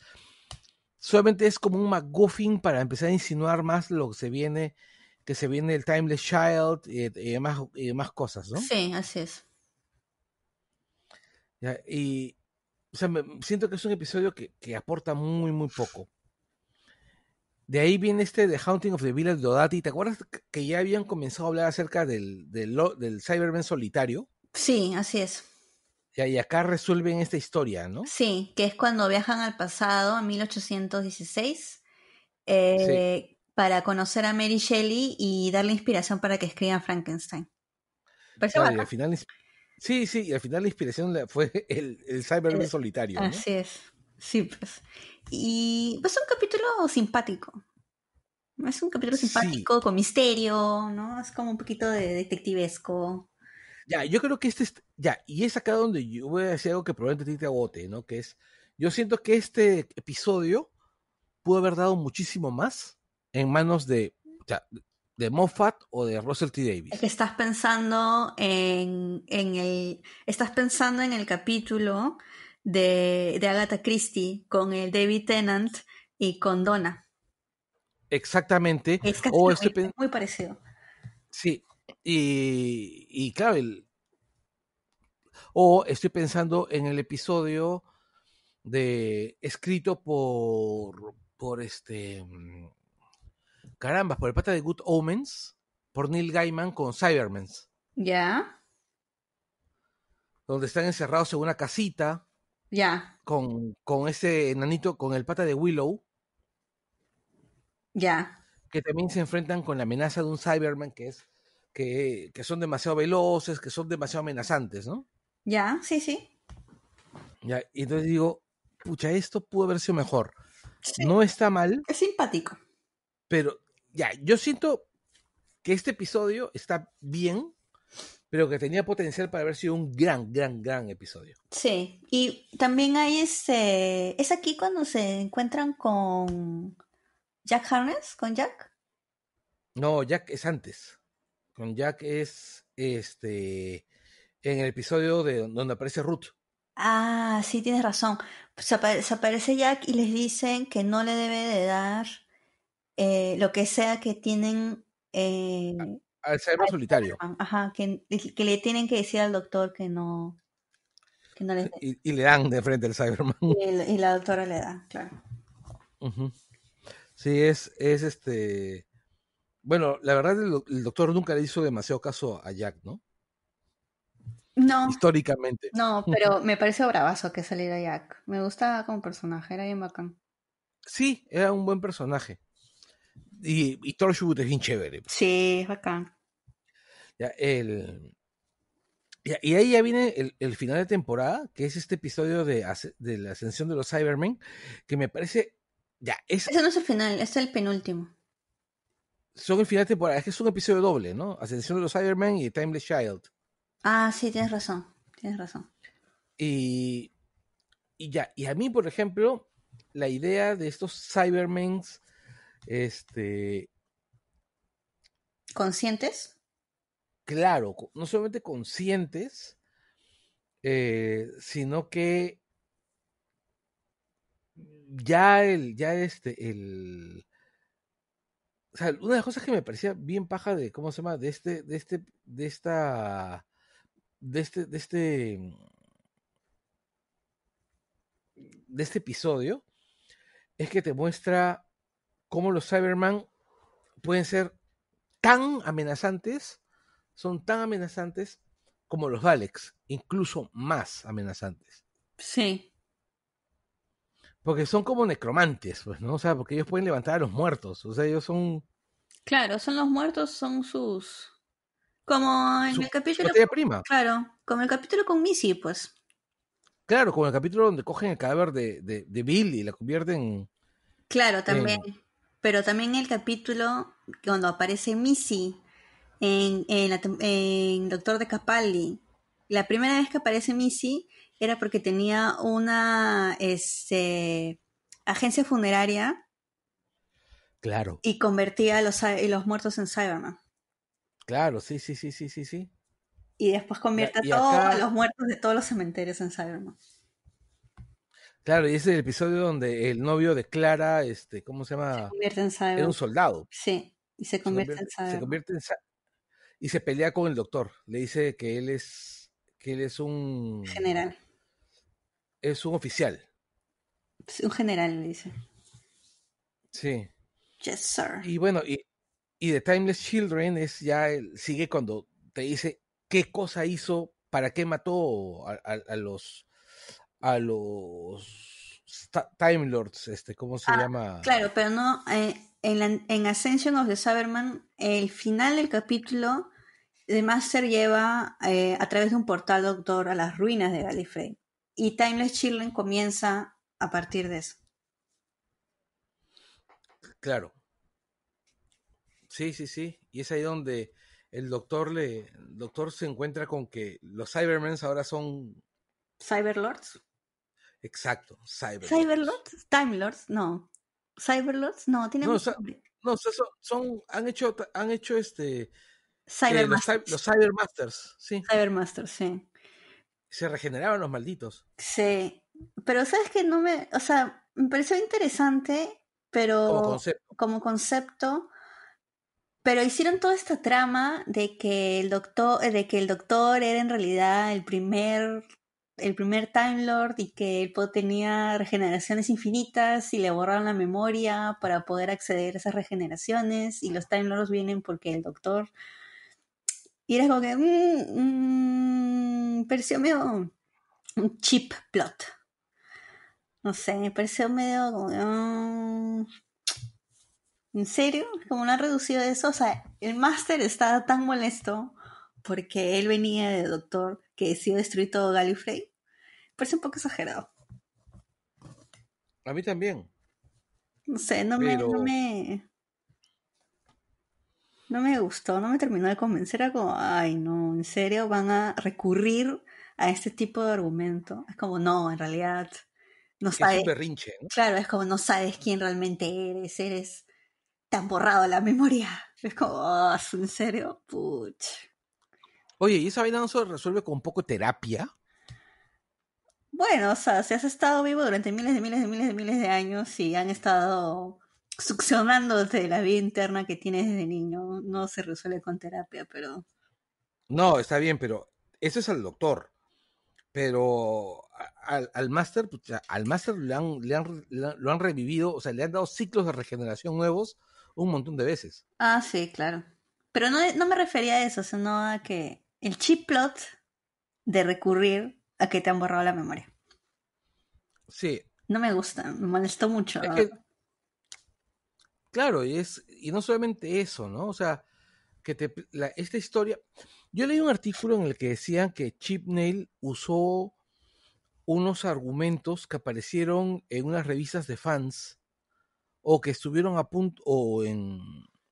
solamente es como un McGuffin para empezar a insinuar más lo que se viene que se viene el Timeless Child y, y, demás, y demás cosas, ¿no? Sí, así es. Ya, y o sea, me, siento que es un episodio que, que, aporta muy, muy poco. De ahí viene este The Haunting of the Village Dodati. ¿Te acuerdas que ya habían comenzado a hablar acerca del, del, del Cyberman solitario? Sí, así es. Ya, y acá resuelven esta historia, ¿no? Sí, que es cuando viajan al pasado, a 1816. Eh, sí para conocer a Mary Shelley y darle inspiración para que escriban Frankenstein. Claro, y al final, sí, sí, y al final la inspiración fue [LAUGHS] el, el Cyberman solitario. ¿no? Así es, sí, pues. Y pues un capítulo simpático. Es un capítulo simpático, sí. con misterio, ¿no? Es como un poquito de detectivesco. Ya, yo creo que este, es, ya, y es acá donde yo voy a decir algo que probablemente te agote, ¿no? Que es, yo siento que este episodio pudo haber dado muchísimo más en manos de, o sea, de Moffat o de Russell T. Davis. Es que estás pensando en, en el. Estás pensando en el capítulo de, de Agatha Christie con el David Tennant y con Donna. Exactamente. Es casi o este muy, muy parecido. Sí. Y, y claro, el, o estoy pensando en el episodio de escrito por por este caramba, por el pata de Good Omens, por Neil Gaiman con Cybermans. Ya. Donde están encerrados en una casita. Ya. Con, con ese enanito, con el pata de Willow. Ya. Que también se enfrentan con la amenaza de un Cyberman que es. Que, que son demasiado veloces, que son demasiado amenazantes, ¿no? Ya, sí, sí. Ya, y entonces digo, pucha, esto pudo haber sido mejor. Sí. No está mal. Es simpático. Pero ya, yo siento que este episodio está bien, pero que tenía potencial para haber sido un gran, gran, gran episodio. Sí, y también hay este, es aquí cuando se encuentran con Jack Harness, con Jack. No, Jack es antes. Con Jack es este en el episodio de donde aparece Ruth. Ah, sí, tienes razón. Se, apare se aparece Jack y les dicen que no le debe de dar eh, lo que sea que tienen eh, al cerebro solitario. Ajá, que, que, le tienen que decir al doctor que no. Que no les y, y, le dan de frente al Cyberman. Y, el, y la doctora le da, claro. Uh -huh. Sí, es, es este. Bueno, la verdad, el, el, doctor nunca le hizo demasiado caso a Jack, ¿no? No. Históricamente. No, [LAUGHS] pero me parece bravazo que saliera Jack. Me gusta como personaje, era bien bacán. Sí, era un buen personaje. Y, y Torchwood es bien chévere. Sí, es bacán. Ya, el, ya, y ahí ya viene el, el, final de temporada, que es este episodio de, de la ascensión de los Cybermen, que me parece. Ya, es, Ese no es el final, es el penúltimo. Son el final de temporada, es que es un episodio doble, ¿no? Ascensión de los Cybermen y Timeless Child. Ah, sí, tienes razón, tienes razón. Y, y ya, y a mí, por ejemplo, la idea de estos Cybermen este conscientes claro no solamente conscientes eh, sino que ya el ya este el o sea, una de las cosas que me parecía bien paja de cómo se llama de este de este de esta de este de este de este episodio es que te muestra cómo los Cyberman pueden ser tan amenazantes, son tan amenazantes como los Daleks, incluso más amenazantes. Sí. Porque son como necromantes, pues, ¿no? O sea, porque ellos pueden levantar a los muertos. O sea, ellos son. Claro, son los muertos, son sus. Como en Su el capítulo. prima. Claro, como el capítulo con Missy, pues. Claro, como el capítulo donde cogen el cadáver de, de, de Bill y la convierten. Claro, también. En pero también el capítulo cuando aparece Missy en, en, la tem- en Doctor de Capaldi. La primera vez que aparece Missy era porque tenía una este, agencia funeraria Claro, y convertía a los, los muertos en Cyberman. claro, sí, sí, sí, sí, sí, sí. Y después convierte y a todos acá- los muertos de todos los cementerios en Cyberman. Claro, y ese es el episodio donde el novio de Clara, este, ¿cómo se llama? Convierte en Era un soldado. Sí, y se Se convierte en convierte, se convierte en y se pelea con el doctor. Le dice que él es que él es un General. es un oficial. Sí, Un general le dice. Sí. Yes, sir. Y bueno, y, y The Timeless Children es ya el- sigue cuando te dice qué cosa hizo, para qué mató a, a- a los a los Time Lords, este, ¿cómo se Ah, llama? Claro, pero no. eh, en, la- en Ascension of the Cyberman, el final del capítulo, The Master lleva eh, a través de un portal doctor a las ruinas de Gallifrey. Y Timeless Children comienza a partir de eso. Claro. Sí, sí, sí. Y es ahí donde el doctor le el doctor se encuentra con que los Cybermen ahora son ¿Cyberlords? Exacto, Cyber. ¿Cyberlords? ¿Time Lords? No. ¿Cyberlords? No, tiene No, otro o sea, nombre. No, son, han hecho han hecho este eh, los, Cybermasters. cy- los Cybermasters, sí. Cybermasters, sí. Se regeneraban los malditos. Sí. Pero sabes que no me. O sea, me pareció interesante, pero. Como concepto. como concepto, pero hicieron toda esta trama de que el doctor, de que el doctor era en realidad el primer, el primer Time Lord y que él tenía regeneraciones infinitas y le borraron la memoria para poder acceder a esas regeneraciones y los Time Lords vienen porque el doctor y era como que mm, mm, pareció medio un cheap plot. No sé, me pareció medio como mm, ¿En serio? Como no han reducido eso. O sea, el máster estaba tan molesto porque él venía de doctor que decidió destruir todo Gallifrey. Parece un poco exagerado. A mí también. No sé, no me, no me. No me gustó, no me terminó de convencer. Era como, ay, no, ¿en serio van a recurrir a este tipo de argumento? Es como, no, en realidad, no Que es sabes. un berrinche, ¿no? Claro, es como, no sabes quién realmente eres, eres tan borrado la memoria. Es como, oh, ¿en serio? Puch. Oye, ¿y esa vaina no se resuelve con un poco de terapia? Bueno, o sea, si has estado vivo durante miles de miles de miles de miles de años y han estado succionándote la vida interna que tienes desde niño, no se resuelve con terapia, pero No, está bien, pero eso es al doctor. Pero al, al máster, pucha, al máster han- le han- lo han revivido, o sea, le han dado ciclos de regeneración nuevos un montón de veces. Ah, sí, claro. Pero no, no me refería a eso, sino a que el chip plot de recurrir a que te han borrado la memoria. Sí, No me gusta, me molestó mucho. es que, claro, y es, y no solamente eso, ¿no? O sea, que te, la- esta historia, yo leí un artículo en el que decían que Chip Nail usó unos argumentos que aparecieron en unas revistas de fans o que estuvieron a punto o en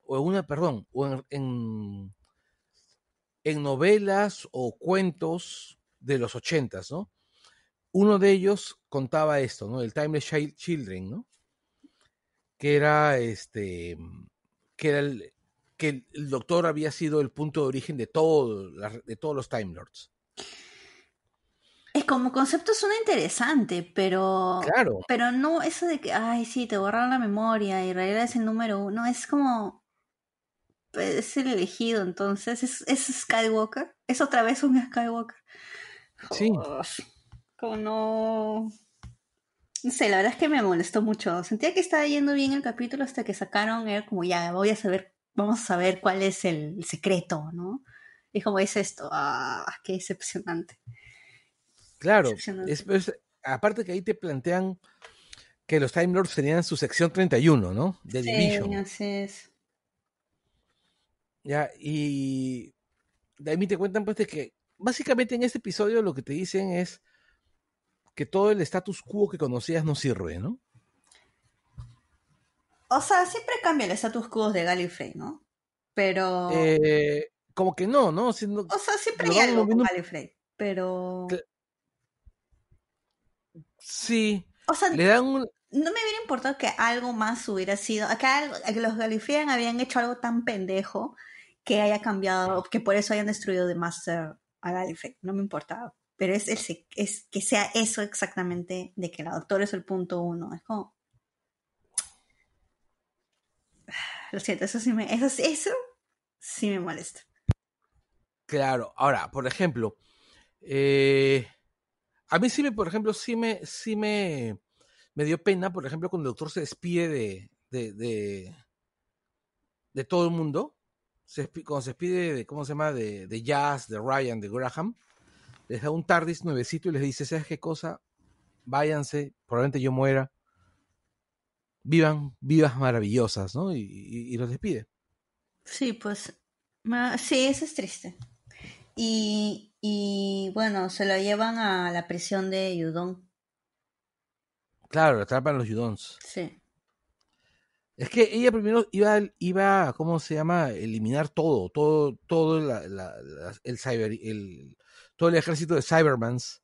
o en una perdón o en, en, en novelas o cuentos de los ochentas, ¿no? Uno de ellos contaba esto, ¿no? El Timeless Child- Children, ¿no? Que era este que era el que el, doctor había sido el punto de origen de todo de todos los Time Lords. Es como concepto suena interesante, pero Claro, Pero no eso de que, ay, sí, te borraron la memoria y es el número uno. Es como. Pues, Es el elegido, entonces. Es, es Skywalker. Es otra vez un Skywalker. Sí. Como no. No sé, la verdad es que me molestó mucho. Sentía que estaba yendo bien el capítulo hasta que sacaron. Era como, ya, voy a saber. Vamos a saber cuál es el secreto, ¿no? Y como es esto. Ah, qué decepcionante. claro. Decepcionante. Es, es- aparte que ahí te plantean que los Time Lords tenían su sección 31, ¿no? De Division. Sí, así es. Ya, y de ahí te cuentan pues de que básicamente en este episodio lo que te dicen es que todo el status quo que conocías no sirve, ¿no? O sea, siempre cambia el status quo de Gallifrey, ¿no? Pero Eh, como que no, ¿no? O sea, siempre hay algo con Gallifrey, pero... Sí, O sea, le dan un... no me hubiera importado que algo más hubiera sido, algo- que los Gallifreyan habían hecho algo tan pendejo que haya cambiado, que por eso hayan destruido The Master a Gallifrey, no me importaba. Pero es, el, es que sea eso exactamente de que la doctora es el punto uno. Es como. [SIGHS] Lo siento, eso sí me. Eso, eso sí me molesta. Claro, ahora, por ejemplo, eh, a mí sí me, por ejemplo, sí me, sí me, me dio pena, por ejemplo, cuando el doctor se despide de, de, de, de todo el mundo, se cuando se despide de, ¿cómo se llama? De, de Jazz, de Ryan, de Graham, les da un TARDIS nuevecito y les dice, ¿sabes qué cosa? Váyanse, probablemente yo muera, vivan vivas maravillosas, ¿no? Y, y- y los despide. Sí, pues. Sí, eso es triste. Y, y bueno, se lo llevan a la prisión de Yudon. Claro, atrapan los Yudons. Sí. Es que ella primero iba, iba, ¿cómo se llama? Eliminar todo, todo, todo la- la- la- el cyber, el, todo el ejército de Cybermans.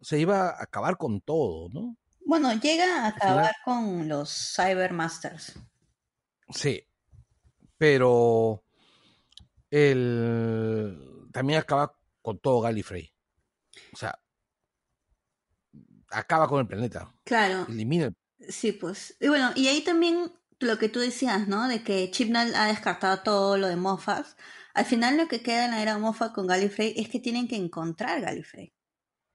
O sea, iba a acabar con todo, ¿no? Bueno, llega a acabar con los Cybermasters. Sí. Pero el también acaba con todo Gallifrey. O sea, acaba con el planeta. Claro, Elimina el sí, pues. Y bueno, y ahí también lo que tú decías, ¿no? De que Chibnall ha descartado todo lo de Moffat. Al final lo que queda en la era Moffat con Gallifrey es que tienen que encontrar Gallifrey.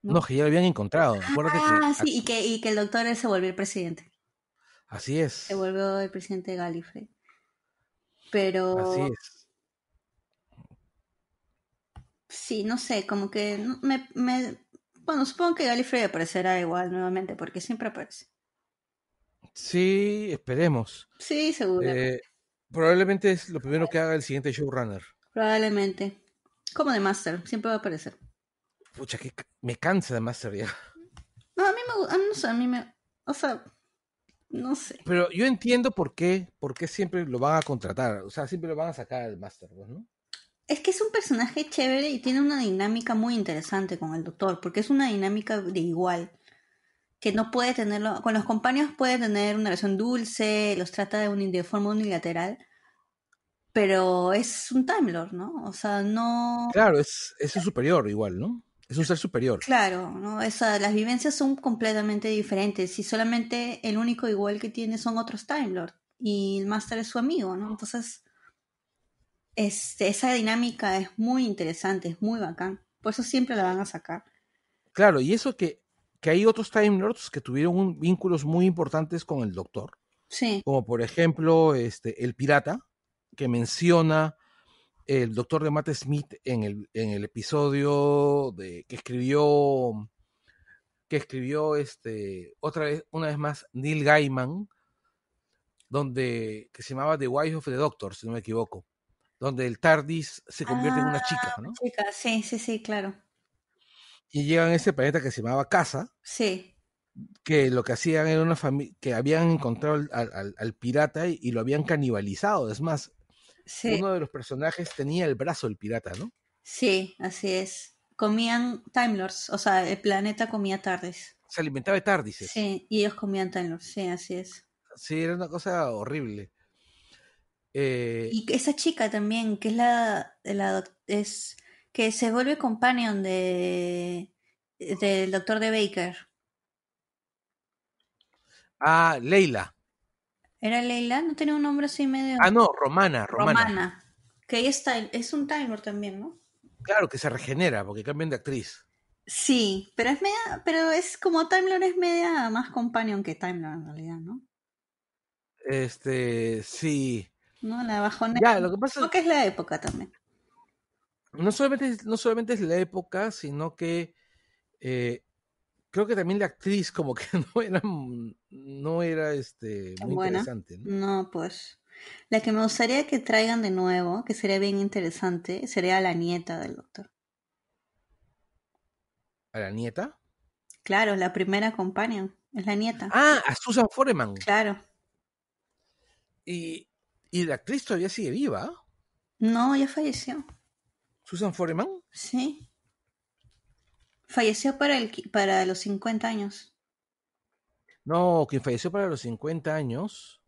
¿no? No, que ya lo habían encontrado. Acuérdate que Ah, sí, y que, y que el doctor se volvió el presidente. así es. Se volvió el presidente de Gallifrey. Pero Así es. sí, no sé, como que me, me... Bueno, supongo que Gallifrey aparecerá igual nuevamente, porque siempre aparece. Sí, esperemos. Sí, seguro. Eh, probablemente es lo primero que haga el siguiente showrunner. Probablemente. Como de Master, siempre va a aparecer. Pucha, que me cansa de Master ya. No, a mí me gusta, no sé, a mí me... O sea, no sé. Pero yo entiendo por qué, por qué siempre lo van a contratar. O sea, siempre lo van a sacar al Master, pues, ¿no? Es que es un personaje chévere y tiene una dinámica muy interesante con el doctor, porque es una dinámica de igual. Que no puede tenerlo. Con los compañeros puede tener una relación dulce, los trata de, un, de forma unilateral. Pero es un Time Lord, ¿no? O sea, no. Claro, es, es un superior igual, ¿no? Es un ser superior. Claro, ¿no? Esa, las vivencias son completamente diferentes y solamente el único igual que tiene son otros Time Lord y el Master es su amigo, ¿no? Entonces, este, esa dinámica es muy interesante, es muy bacán. Por eso siempre la van a sacar. Claro, y eso que, que hay otros Time Lords que tuvieron un- vínculos muy importantes con el Doctor. Sí, Como por ejemplo, este, el pirata, que menciona el doctor de Matt Smith en el, en el episodio de, que escribió que escribió este otra vez, una vez más, Neil Gaiman, donde, que se llamaba The Wife of the Doctor, si no me equivoco, donde el TARDIS se convierte en una chica, ¿no? chica, sí, sí, sí, claro. Y llegan a ese planeta que se llamaba Casa, Sí, que lo que hacían era una familia, que habían encontrado al, al- al pirata y, y lo habían canibalizado. Es más, sí, uno de los personajes tenía el brazo del pirata, ¿no? sí, así es. Comían Time Lords, o sea, el planeta comía tardes. Se alimentaba de TARDISes. Sí, y ellos comían Time Lords, sí, así es. Sí, era una cosa horrible. Eh, Y esa chica también, que es la, la es que se vuelve companion de del doctor de Baker. ah, Leila. ¿Era Leila? ¿No tenía un nombre así medio Ah, no, Romana, Romana. romana? Que ella está, es un timer también, ¿no? Claro que se regenera porque cambian de actriz. Sí, pero es media, pero es como Time Lord es media más companion que Time Lord en realidad, ¿no? Este, sí. ¿No? La bajonera. Ya, lo que pasa Creo que es la época también. No solamente, es- no solamente es la época, sino que eh, creo que también la actriz como que [LAUGHS] no era, no era este, muy buena. interesante. ¿no? No, pues. La que me gustaría que traigan de nuevo, que sería bien interesante, sería la nieta del doctor. A la nieta. Claro, la primera companion, es la nieta. Ah, a Susan Foreman. Claro. Y, y la actriz todavía sigue viva. No, ya falleció. ¿Susan Foreman? Sí. Falleció para, el, para los 50 años. No, quien falleció para los 50 años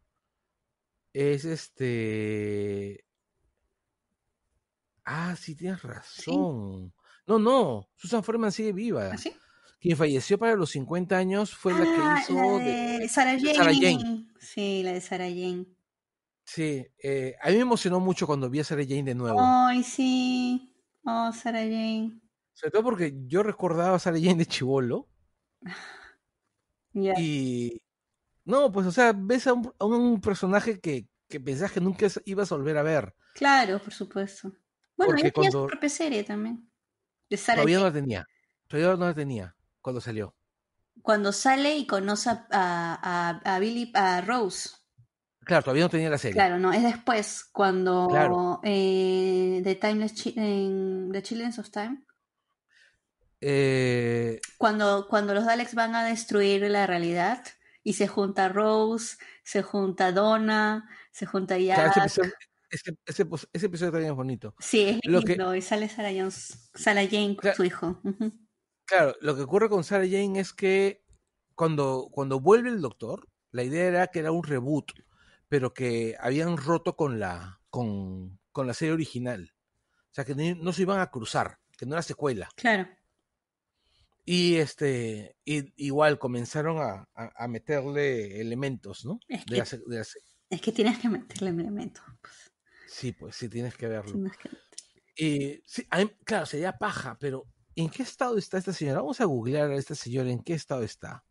es este. Ah, sí, tienes razón. No, no, Susan Foreman sigue viva. ¿Ah, sí? Quien falleció para los 50 años fue la que Ah, hizo la de- de Sarah Jane. Sarah Jane. Sí, la de Sarah Jane. Sí, eh, a mí me emocionó mucho cuando vi a Sarah Jane de nuevo. Ay, sí. Oh, Sarah Jane. Sobre todo porque yo recordaba a Sarah Jane de chivolo [LAUGHS] y... No, pues o sea, ves a un, a un personaje que, que pensás que nunca ibas a volver a ver. Claro, por supuesto. Bueno, ella tenía su propia serie también. De Sarah Todavía no la tenía. Todavía no la tenía cuando salió. Cuando sale y conoce a, a, a Billy, a Rose. Claro, todavía no tenía la serie. Claro, no, es después, cuando Claro. eh, The Timeless Chi- en The Children's of Time, Eh, cuando, cuando los Daleks van a destruir la realidad y se junta Rose, se junta Donna, se junta claro, ese Jack. episodio, ese- ese pos- ese episodio también es bonito. Sí, es Lo que- lindo, y sale Sarah, Jones, Sarah Jane con Claro. su hijo. Claro, lo que ocurre con Sarah Jane es que cuando, cuando vuelve el doctor, la idea era que era un reboot, pero que habían roto con la, con, con la serie original. O sea, que no se iban a cruzar, que no era secuela. Claro. Y este, y- igual comenzaron a, a- a meterle elementos, ¿no? Es De que, la se- de la se- es que tienes que meterle elementos. pues, sí, pues sí, tienes que verlo. tienes que- Y sí, mí- claro, sería paja, pero ¿en qué estado está esta señora? Vamos a googlear a esta señora, ¿en qué estado está?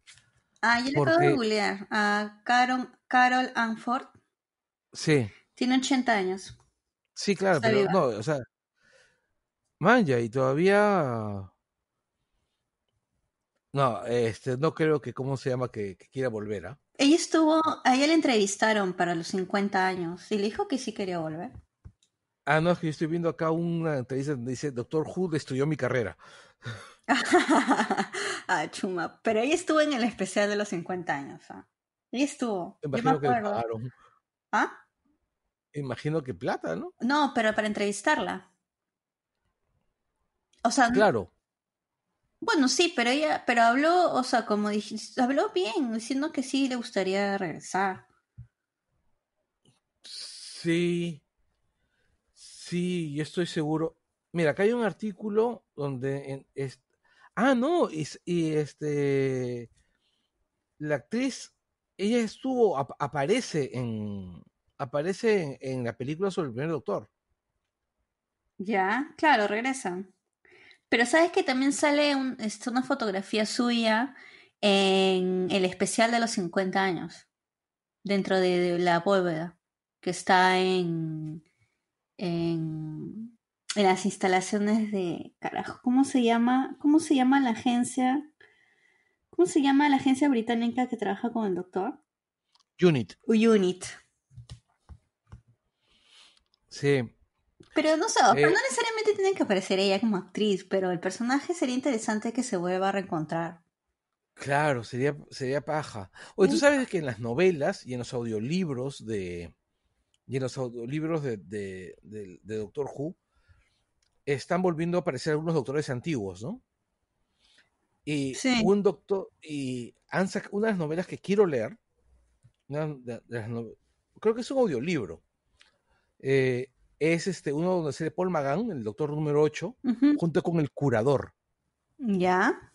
Ah, yo le acabo de Porque- googlear a Carol, Carol Anford. Sí. Tiene 80 años. Sí, claro, Está pero viva. no, o sea, manja, y todavía no, este, no creo que, ¿cómo se llama? Que, que quiera volver, ¿ah? Ella estuvo, a ella le entrevistaron para los 50 años y le dijo que sí quería volver. Ah, no, es que yo estoy viendo acá una entrevista donde dice, Doctor Who destruyó mi carrera. [LAUGHS] ah, chuma. Pero ella estuvo en el especial de los 50 años. ¿ah? Ella estuvo. Yo me que acuerdo. ¿Ah? Imagino que plata, ¿no? No, pero para entrevistarla. O sea, Claro, bueno, sí, pero ella, pero habló, o sea, como dijiste, habló bien, diciendo que sí le gustaría regresar. sí, sí, yo estoy seguro. Mira, acá hay un artículo donde en- es- ah, no, y, s- y este, la actriz, ella estuvo, ap- aparece en, aparece en, la película sobre el primer doctor. Ya, claro, regresan. Pero sabes que también sale un, este, una fotografía suya en el especial de los 50 años, dentro de, de la bóveda, que está en, en, en las instalaciones de, carajo, ¿cómo se llama? ¿Cómo se llama la agencia? ¿Cómo se llama la agencia británica que trabaja con el doctor? Unit, Unit. sí. Pero no sé, Eh, no necesariamente tiene que aparecer ella como actriz, pero el personaje sería interesante que se vuelva a reencontrar. Claro, sería, sería paja. Oye, tú sabes que en las novelas y en los audiolibros de. Y en los audiolibros de, de, de- de Doctor Who están volviendo a aparecer algunos doctores antiguos, ¿no? Y Sí. un doctor. Y han una de las novelas que quiero leer. de- de creo que es un audiolibro. eh, es este, uno donde sale Paul Magan, el doctor número 8, Ujú. junto con el curador. Ya.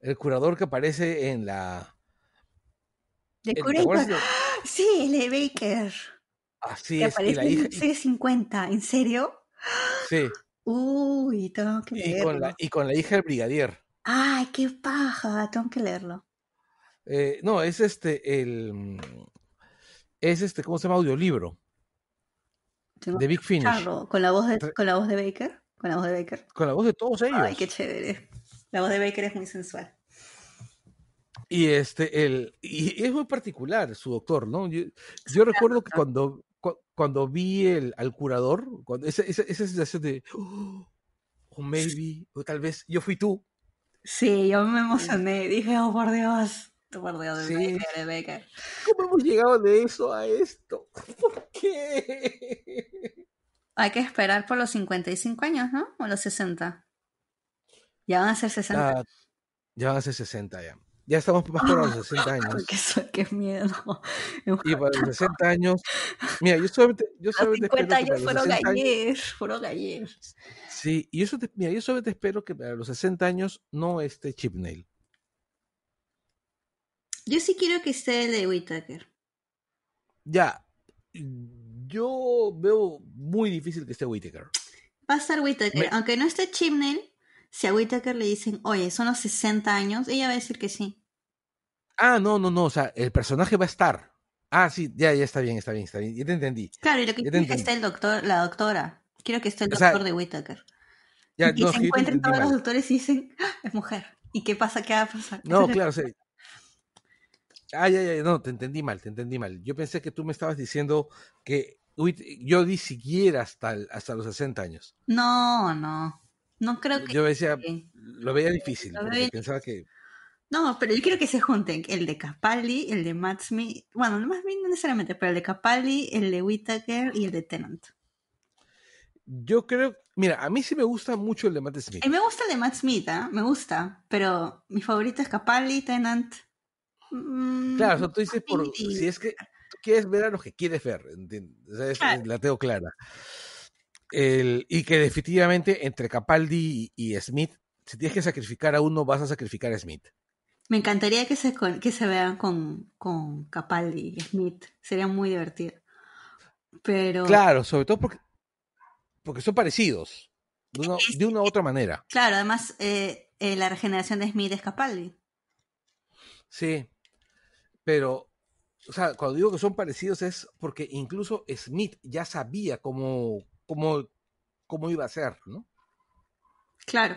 El curador que aparece en la. De en- ¿te Curator. acuerdas de- Sí, el de Baker. Así Que es, y aparece la en hija, y- C50. ¿En serio? sí, Uy, tengo que y con, la, y con la hija del brigadier. Ay, qué paja. Tengo que leerlo. Eh, no, es este, el, mm, es este, ¿cómo se llama? Audiolibro, de Big Finish. ¿Con la voz de, con la voz de Baker? Con la voz de Baker. con la voz de todos ellos. Ay, qué chévere. La voz de Baker es muy sensual. Y este, el, y es muy particular su doctor, ¿no? Yo, yo recuerdo que cuando, cu- cuando vi el, al curador, cuando esa, esa, esa sensación de, oh, o maybe, o tal vez yo fui tú. Sí, yo me emocioné. Dije, oh, por Dios. Por Dios, de Sí. Baker, de Baker. ¿Cómo hemos llegado de eso a esto? ¿Por qué? hay que esperar por los 55 años, ¿no? O los 60. Ya van a ser 60. Ah, ya van a ser 60 ya. Ya estamos más por los 60 [LAUGHS] años. Qué, qué miedo. Y [LAUGHS] para los 60 años, mira, yo solamente, yo Los solamente espero 50 que para años los fueron 60 años, ayer. Fueron ayer. Sí, y yo, solamente- mira, yo solamente espero que para los 60 años no esté Chipnail. Yo sí quiero que esté el de Whittaker. Ya, yo veo muy difícil que esté Whittaker. Va a estar Whittaker. Me- Aunque no esté Chimney, si a Whittaker le dicen, oye, son los 60 años, ella va a decir que sí. Ah, no, no, no, o sea, el personaje va a estar. Ah, sí, ya, ya está bien, está bien, está bien, ya te entendí. Claro, y lo que te que esté el doctor, la doctora. Quiero que esté el O sea, doctor de Whittaker. Ya, y no, se entendí todos los doctores y dicen, "Ah, es mujer. ¿Y qué pasa? ¿Qué va a pasar? No, [LAUGHS] claro, sí. Ah, ya, ya, no, te entendí mal, te entendí mal. Yo pensé que tú me estabas diciendo que yo ni siquiera hasta, hasta los 60 años. No, no. No creo que... Yo decía, lo veía difícil, Lo porque pensaba que... No, pero yo quiero que se junten el de Capaldi, el de Matt Smith. Bueno, el de Matt Smith no necesariamente, pero el de Capaldi, el de Whittaker y el de Tennant. Yo creo, mira, a mí sí me gusta mucho el de Matt Smith. Y me gusta el de Matt Smith, ¿ah? Me gusta. Pero mi favorito es Capaldi, Tennant. Mm, Claro, o sea, tú dices, por, si es que tú quieres ver a los que quieres ver, ¿entiendes? O sea, es- Claro. la tengo clara. El, y que definitivamente entre Capaldi y, y Smith, si tienes que sacrificar a uno, vas a sacrificar a Smith. Me encantaría que se, que se vean con, con Capaldi y Smith. Sería muy divertido. Pero. Claro, sobre todo porque, porque son parecidos, de una, de una u otra manera. Claro, además, eh, eh, la regeneración de Smith es Capaldi. Sí, pero, o sea, cuando digo que son parecidos es porque incluso Smith ya sabía cómo, cómo, cómo iba a ser, ¿no? Claro.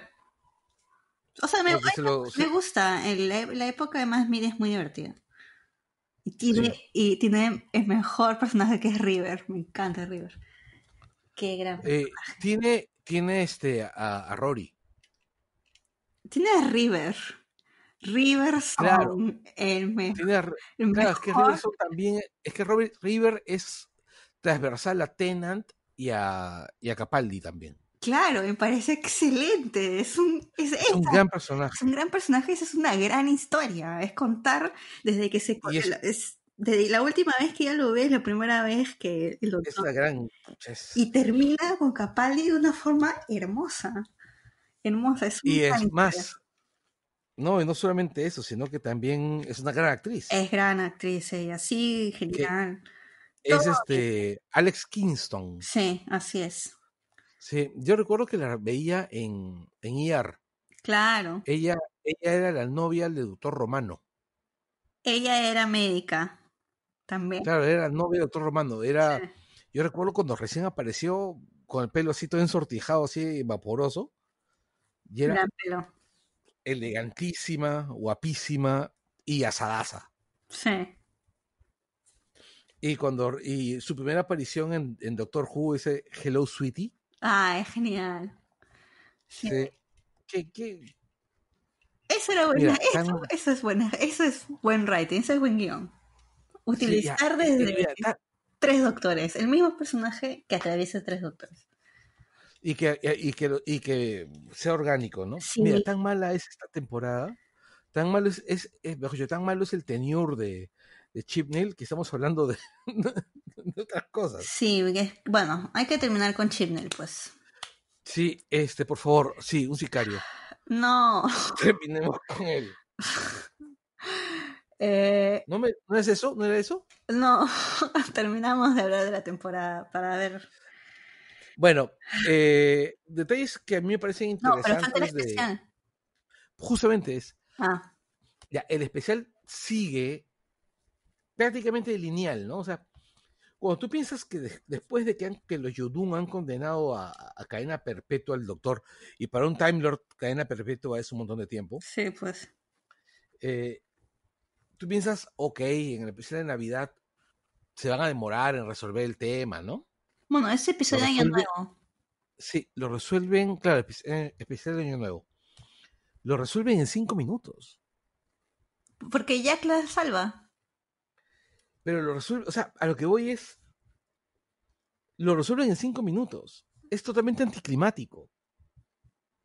O sea, me, Porque se lo- me gusta. la, la época de Matt Smith es muy divertida. Y tiene, Sí. y tiene el mejor personaje que es River. Me encanta River. Qué gran. eh, tiene, tiene este a, a Rory. Tiene a River. River son Claro. el, me- Tiene a- el claro, es que mejor. River son también, es que Robert River es transversal a Tennant y a, y a Capaldi también. Claro, me parece excelente. Es un, es, Es un gran es personaje. un gran personaje, esa es una gran historia. Es contar desde que se. Es- es- desde la última vez que ya lo ves, la primera vez que el Es la gran. es- Y termina con Capaldi de una forma hermosa. Hermosa, es una Y es más, no, y no solamente eso, sino que también es una gran actriz. Es gran actriz ella, sí, genial. es todo este Alex Kingston. Sí, así es. Sí, yo recuerdo que la veía en, en ER. Claro. Ella, ella era la novia del doctor Romano. Ella era médica también. Claro, era novia del doctor Romano. Era, Sí. yo recuerdo cuando recién apareció con el pelo así todo ensortijado, así vaporoso. Y era pelo. elegantísima, guapísima y asadaza. Sí. Y cuando y su primera aparición en, en Doctor Who, ese Hello Sweetie, Ah, es genial. Sí. sí, que, que- Eso era buena. Mira, eso, tan- eso es buena. Eso es buen writing, eso es buen guion. Utilizar sí, eh, desde tres doctores, el mismo personaje que atraviesa tres doctores. y que, y que, y que sea orgánico, ¿no? Sí. Mira, tan mala es esta temporada, tan malo es, es, es- mejor dicho, tan malo es el tenure de, de Chipnell que estamos hablando [LAUGHS] de, de otras cosas. Sí, bueno, hay que terminar con Chibnall, pues. Sí, este, por favor, sí, un sicario. No. Terminemos con él. [LAUGHS] Eh, ¿No, me, ¿No es eso? ¿No era eso? no, [LAUGHS] terminamos de hablar de la temporada para ver. Bueno, eh, detalles que a mí me parecen No, pero falta el interesantes de... especial. Justamente es, Ah, ya, el especial sigue prácticamente lineal, ¿no? O sea, cuando tú piensas que de- después de que, han- que los Yodun han condenado a, a cadena perpetua al doctor, y para un Time Lord cadena perpetua es un montón de tiempo, sí, pues. eh, tú piensas, ok, en el especial de Navidad se van a demorar en resolver el tema, ¿no? Bueno, ese episodio de Año Nuevo. Sí, lo resuelven, claro, el eh, especial de Año Nuevo. Lo resuelven en cinco minutos. Porque Jack la salva. Pero lo resuelve, o sea, a lo que voy es. lo resuelven en cinco minutos. Es totalmente anticlimático.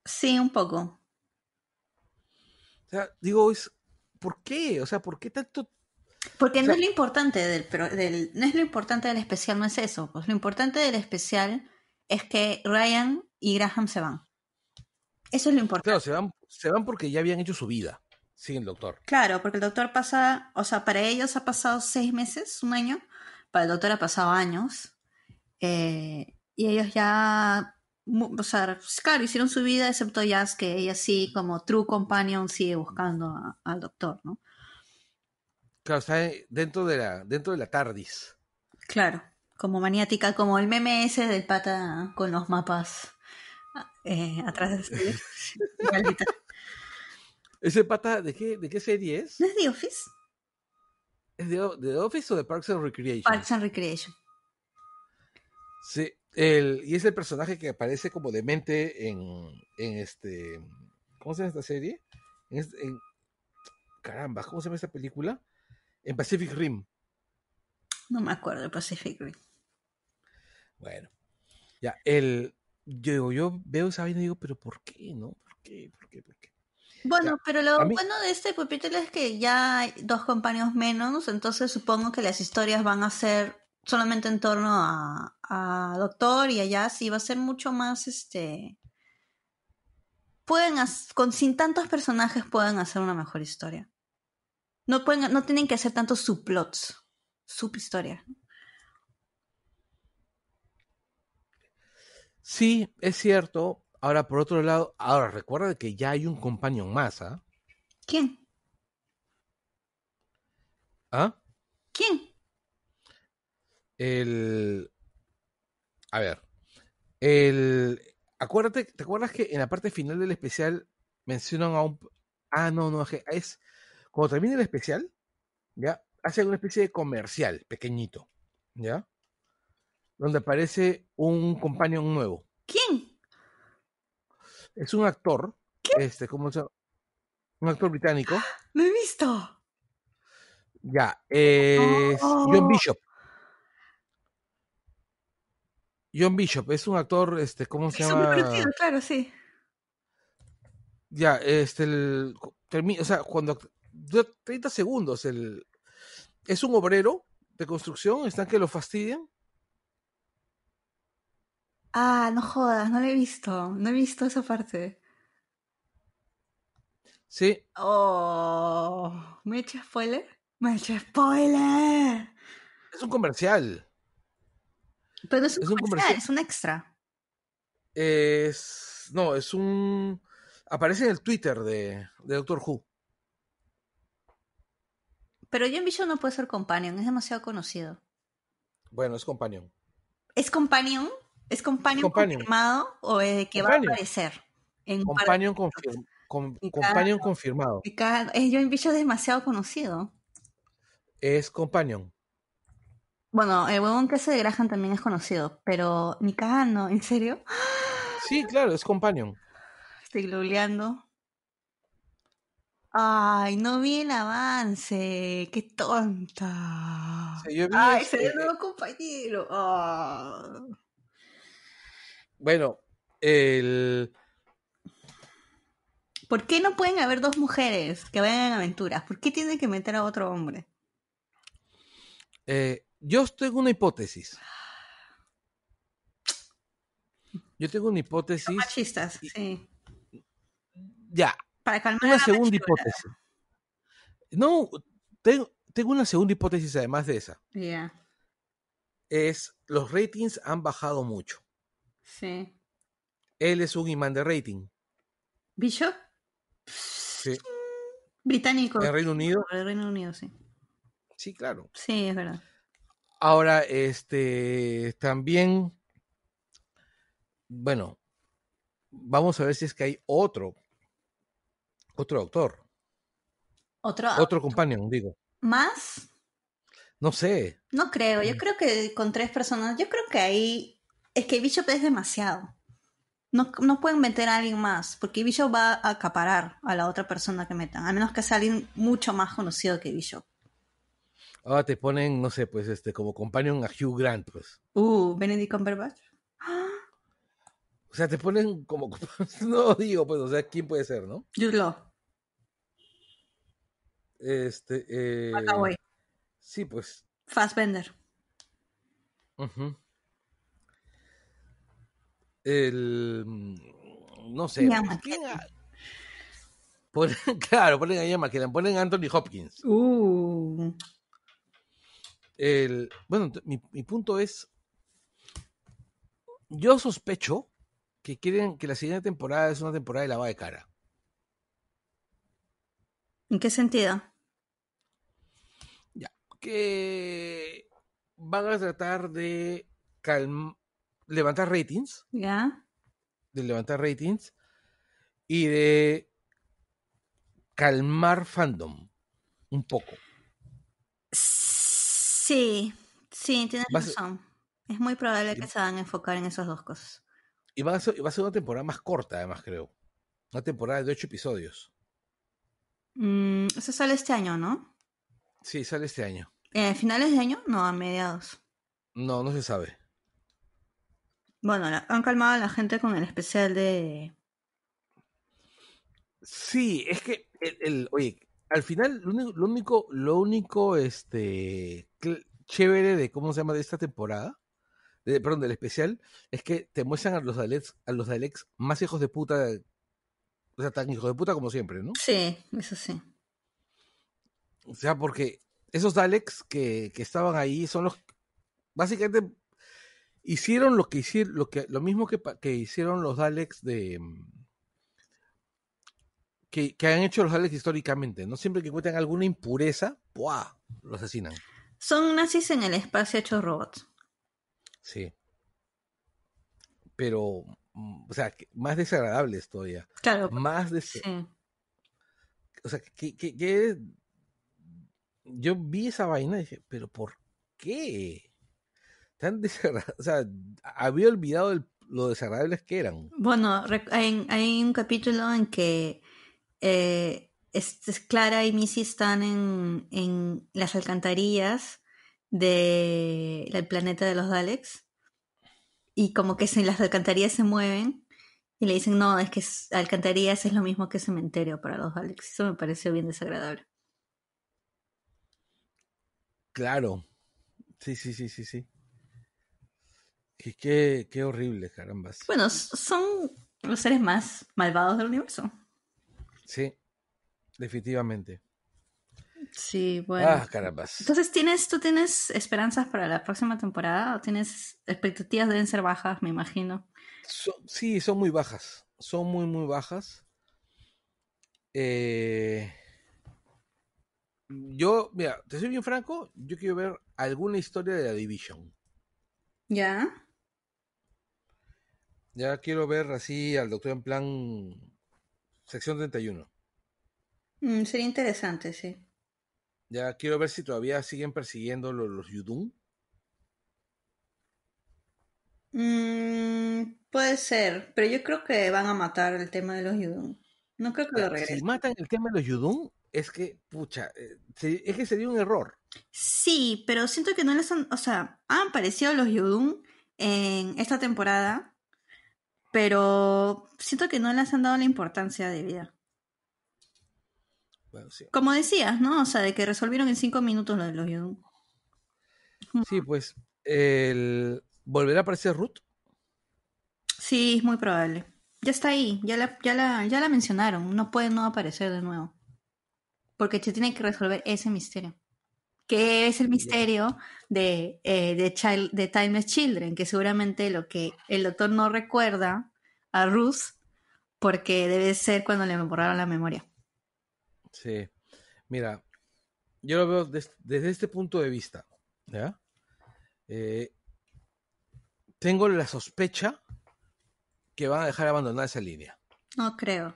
Sí, un poco. O sea, digo, es, ¿por qué? O sea, ¿por qué tanto? Porque no es lo importante del, pro- del- no es lo importante del especial, no es eso. Pues lo importante del especial es que Ryan y Graham se van. Eso es lo importante. Claro, se van, se van porque ya habían hecho su vida. Sin el doctor. Claro, porque el doctor pasa, o sea, para ellos ha pasado seis meses, un año, para el doctor ha pasado años, eh, y ellos ya, o sea, claro, hicieron su vida, excepto Jazz, que ella sí, como true companion, sigue buscando a- al doctor, ¿no? Claro, está dentro de la, dentro de la TARDIS. Claro, como maniática, como el meme ese del pata con los mapas eh, atrás de. [LAUGHS] ¿Ese pata de qué, de qué serie es? ¿No es The Office? ¿Es de, de The Office o de Parks and Recreation? Parks and Recreation. Sí, el, y es el personaje que aparece como demente en, en este. ¿Cómo se llama esta serie? En, en- caramba, ¿cómo se llama esta película? En Pacific Rim. No me acuerdo de Pacific Rim. Bueno, ya, el. Yo, yo veo esa vaina y digo, pero ¿por qué, no? ¿Por qué? ¿Por qué? ¿Por qué? Bueno, Ya, pero lo mí- bueno de este capítulo es que ya hay dos compañeros menos, entonces supongo que las historias van a ser solamente en torno a, a Doctor y a Jazz y va a ser mucho más este pueden con sin tantos personajes pueden hacer una mejor historia. No pueden no tienen que hacer tantos subplots, subhistorias. Sí, es cierto. Ahora, por otro lado, ahora recuerda que ya hay un companion más, ¿ah? ¿Quién? ¿Ah? ¿Quién? El. A ver. El. Acuérdate, ¿te acuerdas que en la parte final del especial mencionan a un. Ah, no, no, es-. Cuando termina el especial, ya, hacen una especie de comercial pequeñito, ¿ya? Donde aparece un companion nuevo. ¿Quién? Es un actor, este, ¿cómo se llama? Un actor británico, [GASPS] Lo he visto. ya, es Oh. John Bishop. John Bishop es un actor, este, ¿cómo se Es muy llama? conocido, claro, sí. Ya, este, el, o sea, cuando dura 30 segundos, el, es un obrero de construcción, están que lo fastidian. Ah, no jodas, no lo he visto. No he visto esa parte. Sí, Oh, ¿me he hecho spoiler? Me he hecho spoiler. es un comercial. Pero es un, Es un comercial, comercial. es un extra. Es, no, es un, aparece en el Twitter de, de Doctor Who. Pero John Bishop no puede ser companion, es demasiado conocido. Bueno, es companion. ¿Es companion? ¿Es companion, companion. confirmado o eh, que va a aparecer? En de- Companion, confirm- com- Y companion confirmado. que cada- John Bishop es demasiado conocido. Es companion. Bueno, el huevón que hace de Graham también es conocido, pero ni cagando, ¿en serio? Sí, claro, es companion. Estoy googleando. Ay, no vi el avance. Qué tonta. Sí, yo vi Ay, este, se nuevo compañero. Ah. Bueno, el, ¿Por qué no pueden haber dos mujeres que vayan en aventuras? ¿Por qué tienen que meter a otro hombre? eh, yo tengo una hipótesis. Yo tengo una hipótesis. Machistas, sí. Ya, Para calmar una la segunda hipótesis. No, tengo, tengo una segunda hipótesis además de esa. Ya, Es, los ratings han bajado mucho. sí. Él es un imán de rating. ¿Bishop? Sí. Británico. En Reino Unido, De Reino Unido, sí. sí, claro. Sí, es verdad. Ahora, este, también, bueno, vamos a ver si es que hay otro, otro autor, ¿Otro otro companion, digo. más? No sé. No creo. Yo Mm. creo que con tres personas, yo creo que ahí es que Bishop es demasiado. No, no pueden meter a alguien más, porque Bishop va a acaparar a la otra persona que metan, a menos que sea alguien mucho más conocido que Bishop. Ahora te ponen, no sé, pues este, como companion a Hugh Grant, pues. Uh, Benedict Cumberbatch. ¡Ah! O sea, te ponen como. [LAUGHS] No digo, pues, o sea, ¿quién puede ser, no? Jude Law. Este. Eh, sí, pues. Fassbender. ujú. El. mm, No sé. Pues, ¿quién ha- Ponen- [LAUGHS] claro, ponen a Ian McKellen, ponen a Anthony Hopkins. Uh. El, bueno, mi, mi punto es, yo sospecho que quieren que la siguiente temporada es una temporada de lavada de cara. ¿En qué sentido? Ya, que van a tratar de calm- levantar ratings, ¿Ya? de levantar ratings y de calmar fandom un poco. Sí, sí, tienes a ser- razón. Es muy probable Y- que se van a enfocar en esas dos cosas. Y va a ser, y va a ser una temporada más corta, además, creo. Una temporada de ocho episodios. Mm, eso sale este año, ¿no? Sí, sale este año. Eh, ¿Finales de año? No, a mediados. No, no se sabe. Bueno, la- han calmado a la gente con el especial de... Sí, es que el, el- oye, al final lo único, lo único, lo único, este, chévere de cómo se llama de esta temporada, de- perdón, del especial, es que te muestran a los Daleks, a los Daleks más hijos de puta, o sea, tan hijos de puta como siempre, ¿no? Sí, eso sí. O sea, porque esos Daleks que, que estaban ahí son los, básicamente hicieron lo que hicieron, lo que, lo mismo que, que hicieron los Daleks de mm, que, que han hecho los Daleks históricamente, ¿no? Siempre que encuentran alguna impureza, ¡buah! Lo asesinan. Son nazis en el espacio hechos robots. Sí. Pero, mm, o sea, más desagradables todavía. Claro, Más des- sí. O sea, que, que, que- yo vi esa vaina y dije, pero ¿por qué? Tan [LAUGHS] desagradable. O sea, había olvidado el- lo desagradables que eran. Bueno, hay un capítulo en que eh, es- es Clara y Missy están en, en las alcantarillas de- del planeta de los Daleks y como que se, las alcantarillas se mueven y le dicen, no, es que alcantarillas es lo mismo que cementerio para los Daleks. Eso me pareció bien desagradable. Claro. Sí, sí, sí, sí, sí. Qué, qué, qué horrible, carambas. Bueno, son los seres más malvados del universo. Sí, definitivamente. Sí, bueno. Ah, carambas. Entonces, ¿tienes, ¿tú tienes esperanzas para la próxima temporada? ¿O tienes expectativas? Deben ser bajas, me imagino. Sí, son muy bajas. Son muy, muy bajas. Eh, yo, mira, te soy bien franco, yo quiero ver alguna historia de la Division. ¿Ya? Ya quiero ver así al doctor en plan sección 31. Mm, sería interesante, sí. Ya quiero ver si todavía siguen persiguiendo los, los Yudun. Mm, puede ser, pero yo creo que van a matar el tema de los Yudun. No creo que lo Si regresen. matan el tema de los Yudun, es que, pucha, eh, es que sería un error. Sí, pero siento que no les han... O sea, han aparecido los Yudun en esta temporada, pero siento que no les han dado la importancia debida. Bueno, sí. Como decías, ¿no? O sea, de que resolvieron en cinco minutos lo de los Yudun. Sí, pues, el... ¿volverá a aparecer Ruth? Sí, es muy probable. Ya está ahí, ya la, ya la, ya la mencionaron. No puede no aparecer de nuevo. Porque se tiene que resolver ese misterio. Que es el misterio de, eh, de, Child, de Timeless Children, que seguramente lo que el doctor no recuerda a Ruth, porque debe ser cuando le borraron la memoria. Sí. Mira, yo lo veo des- desde este punto de vista. ¿Ya? Eh, tengo la sospecha que van a dejar abandonada esa línea. No creo.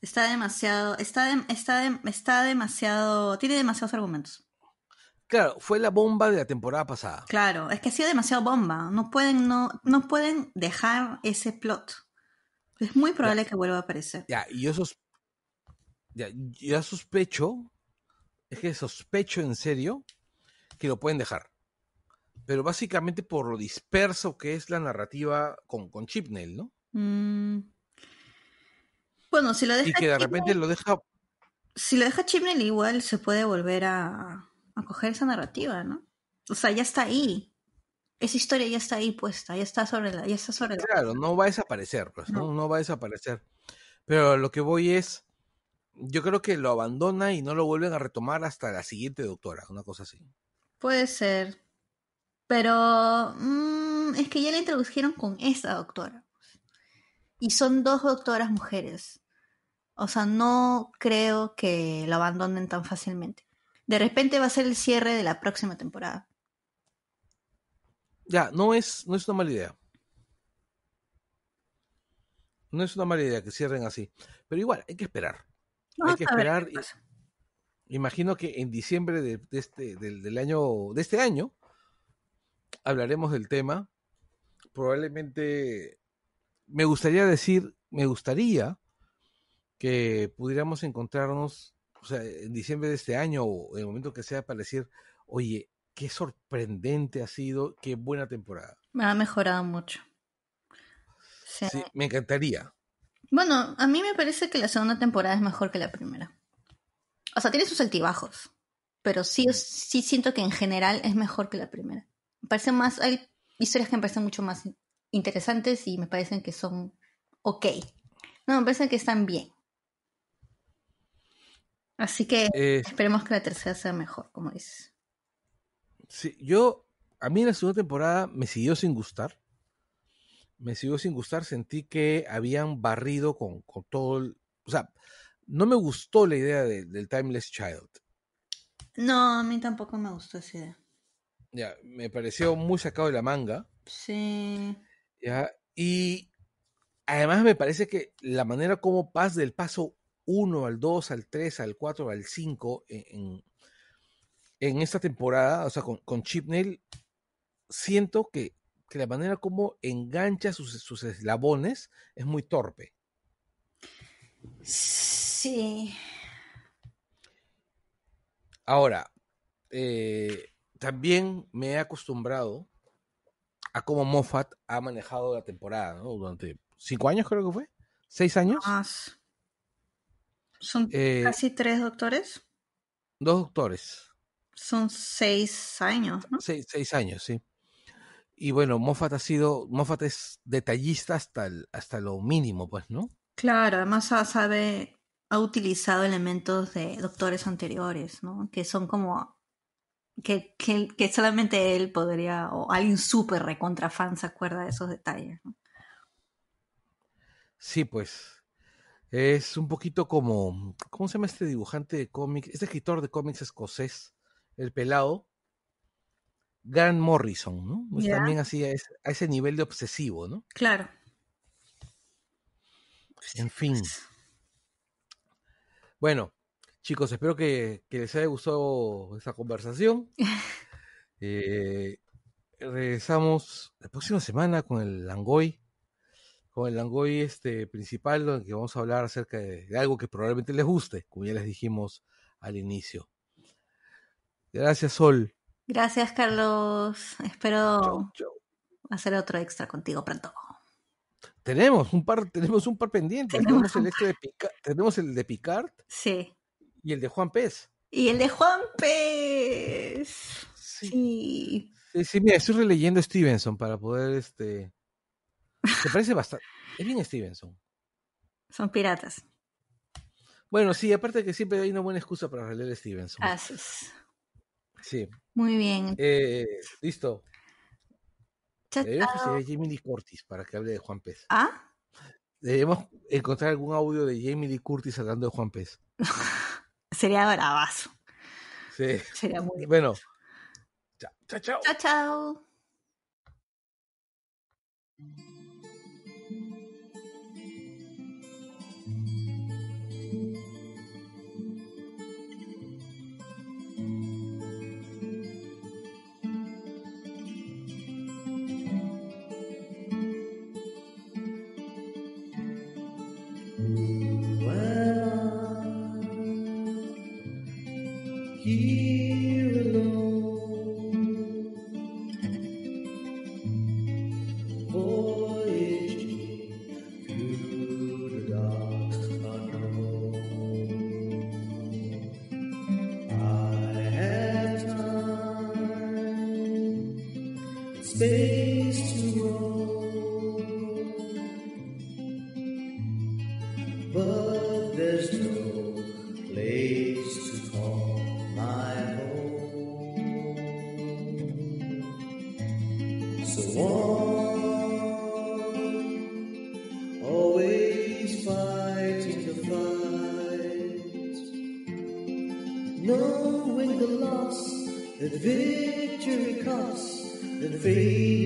Está demasiado, está, de- está, de- está demasiado, tiene demasiados argumentos. Claro, fue la bomba de la temporada pasada. Claro, es que ha sido demasiado bomba. No pueden, no, no pueden dejar ese plot. Es muy probable que vuelva a aparecer. Ya, y yo, sos- ya, yo sospecho, es que sospecho en serio, que lo pueden dejar. Pero básicamente por lo disperso que es la narrativa con, con Chipnell, ¿no? Mm. Bueno, si lo deja Y que de repente lo deja si lo deja Chibnall igual se puede volver a, a coger esa narrativa, ¿no? O sea, ya está ahí. Esa historia ya está ahí puesta, ya está sobre la, ya está sobre la. Claro, no va a desaparecer, pues, ¿no? No. No va a desaparecer. Pero lo que voy es, yo creo que lo abandona y no lo vuelven a retomar hasta la siguiente doctora, una cosa así. Puede ser. Pero mm, es que ya la introdujeron con esa doctora. Y son dos doctoras mujeres. O sea, no creo que lo abandonen tan fácilmente. De repente va a ser el cierre de la próxima temporada. Ya, no es, no es una mala idea. No es una mala idea que cierren así. Pero igual, hay que esperar. Vamos que esperar. Imagino que en diciembre de, de este, del, del año, de este año hablaremos del tema. Probablemente me gustaría decir, me gustaría que pudiéramos encontrarnos, o sea, en diciembre de este año o en el momento que sea para decir, oye, qué sorprendente ha sido, qué buena temporada. Me ha mejorado mucho. Sí. Sí, me encantaría. Bueno, a mí me parece que la segunda temporada es mejor que la primera. O sea, tiene sus altibajos. Pero sí, sí siento que en general es mejor que la primera. Me parece más. Hay historias que me parecen mucho más interesantes y me parecen que son ok. No, me parecen que están bien. Así que Eh, esperemos que la tercera sea mejor, como dices. Sí, yo, a mí la segunda temporada me siguió sin gustar. Me siguió sin gustar, sentí que habían barrido con, con todo el... O sea, no me gustó la idea de- del Timeless Child. No, a mí tampoco me gustó esa idea. Ya, me pareció muy sacado de la manga. Sí. Ya, y además me parece que la manera como pasa del paso 1 al 2, al 3, al 4, al 5 en, en, en esta temporada, o sea, con, con Chipnell, siento que, que la manera como engancha sus, sus eslabones es muy torpe. Sí. Ahora, eh, también me he acostumbrado a cómo Moffat ha manejado la temporada, ¿no? Durante cinco años creo que fue, seis años. Más. Son Eh, casi tres doctores. Dos doctores, Son seis años, ¿no? seis, seis años, sí. Y bueno, Moffat ha sido, Moffat es detallista hasta, el- hasta lo mínimo, pues, ¿no? Claro, además sabe, ha utilizado elementos de doctores anteriores, ¿no? Que son como que, que, que solamente él podría, o alguien súper recontra fan se acuerda de esos detalles, ¿no? Sí, pues. Es un poquito como, ¿cómo se llama este dibujante de cómics? Este escritor de cómics escocés, el pelado, Grant Morrison, ¿no? Es Ya. También así a ese, a ese nivel de obsesivo, ¿no? Claro. En fin. Bueno, chicos, espero que, que les haya gustado esta conversación. [LAUGHS] Eh, regresamos la próxima semana con el Langoy, con el Langoy este, principal, donde que vamos a hablar acerca de, de algo que probablemente les guste, como ya les dijimos al inicio. Gracias, Sol. Gracias, Carlos. Espero Chau, chau. hacer otro extra contigo pronto. Tenemos un par, tenemos un par pendientes. Tenemos Tenemos el, extra de Pica- tenemos el de Picard Sí. y el de Juan Pez. Y el de Juan Pez. Sí. Sí. Sí, sí, mira, estoy releyendo Stevenson para poder, este... ¿Te parece bastante? Es bien Stevenson. Son piratas. Bueno, sí, aparte que siempre hay una buena excusa para releer Stevenson. Así es. Sí. Muy bien. Eh, listo. Deberíamos conseguir a Jamie Lee Curtis para que hable de Juan Pez. ¿Ah? Debemos encontrar algún audio de Jamie Lee Curtis hablando de Juan Pez. [LAUGHS] Sería bravazo. Sí. Sería muy Bueno. Chao, chao, chao. Chao, chao. the victory comes, the victory.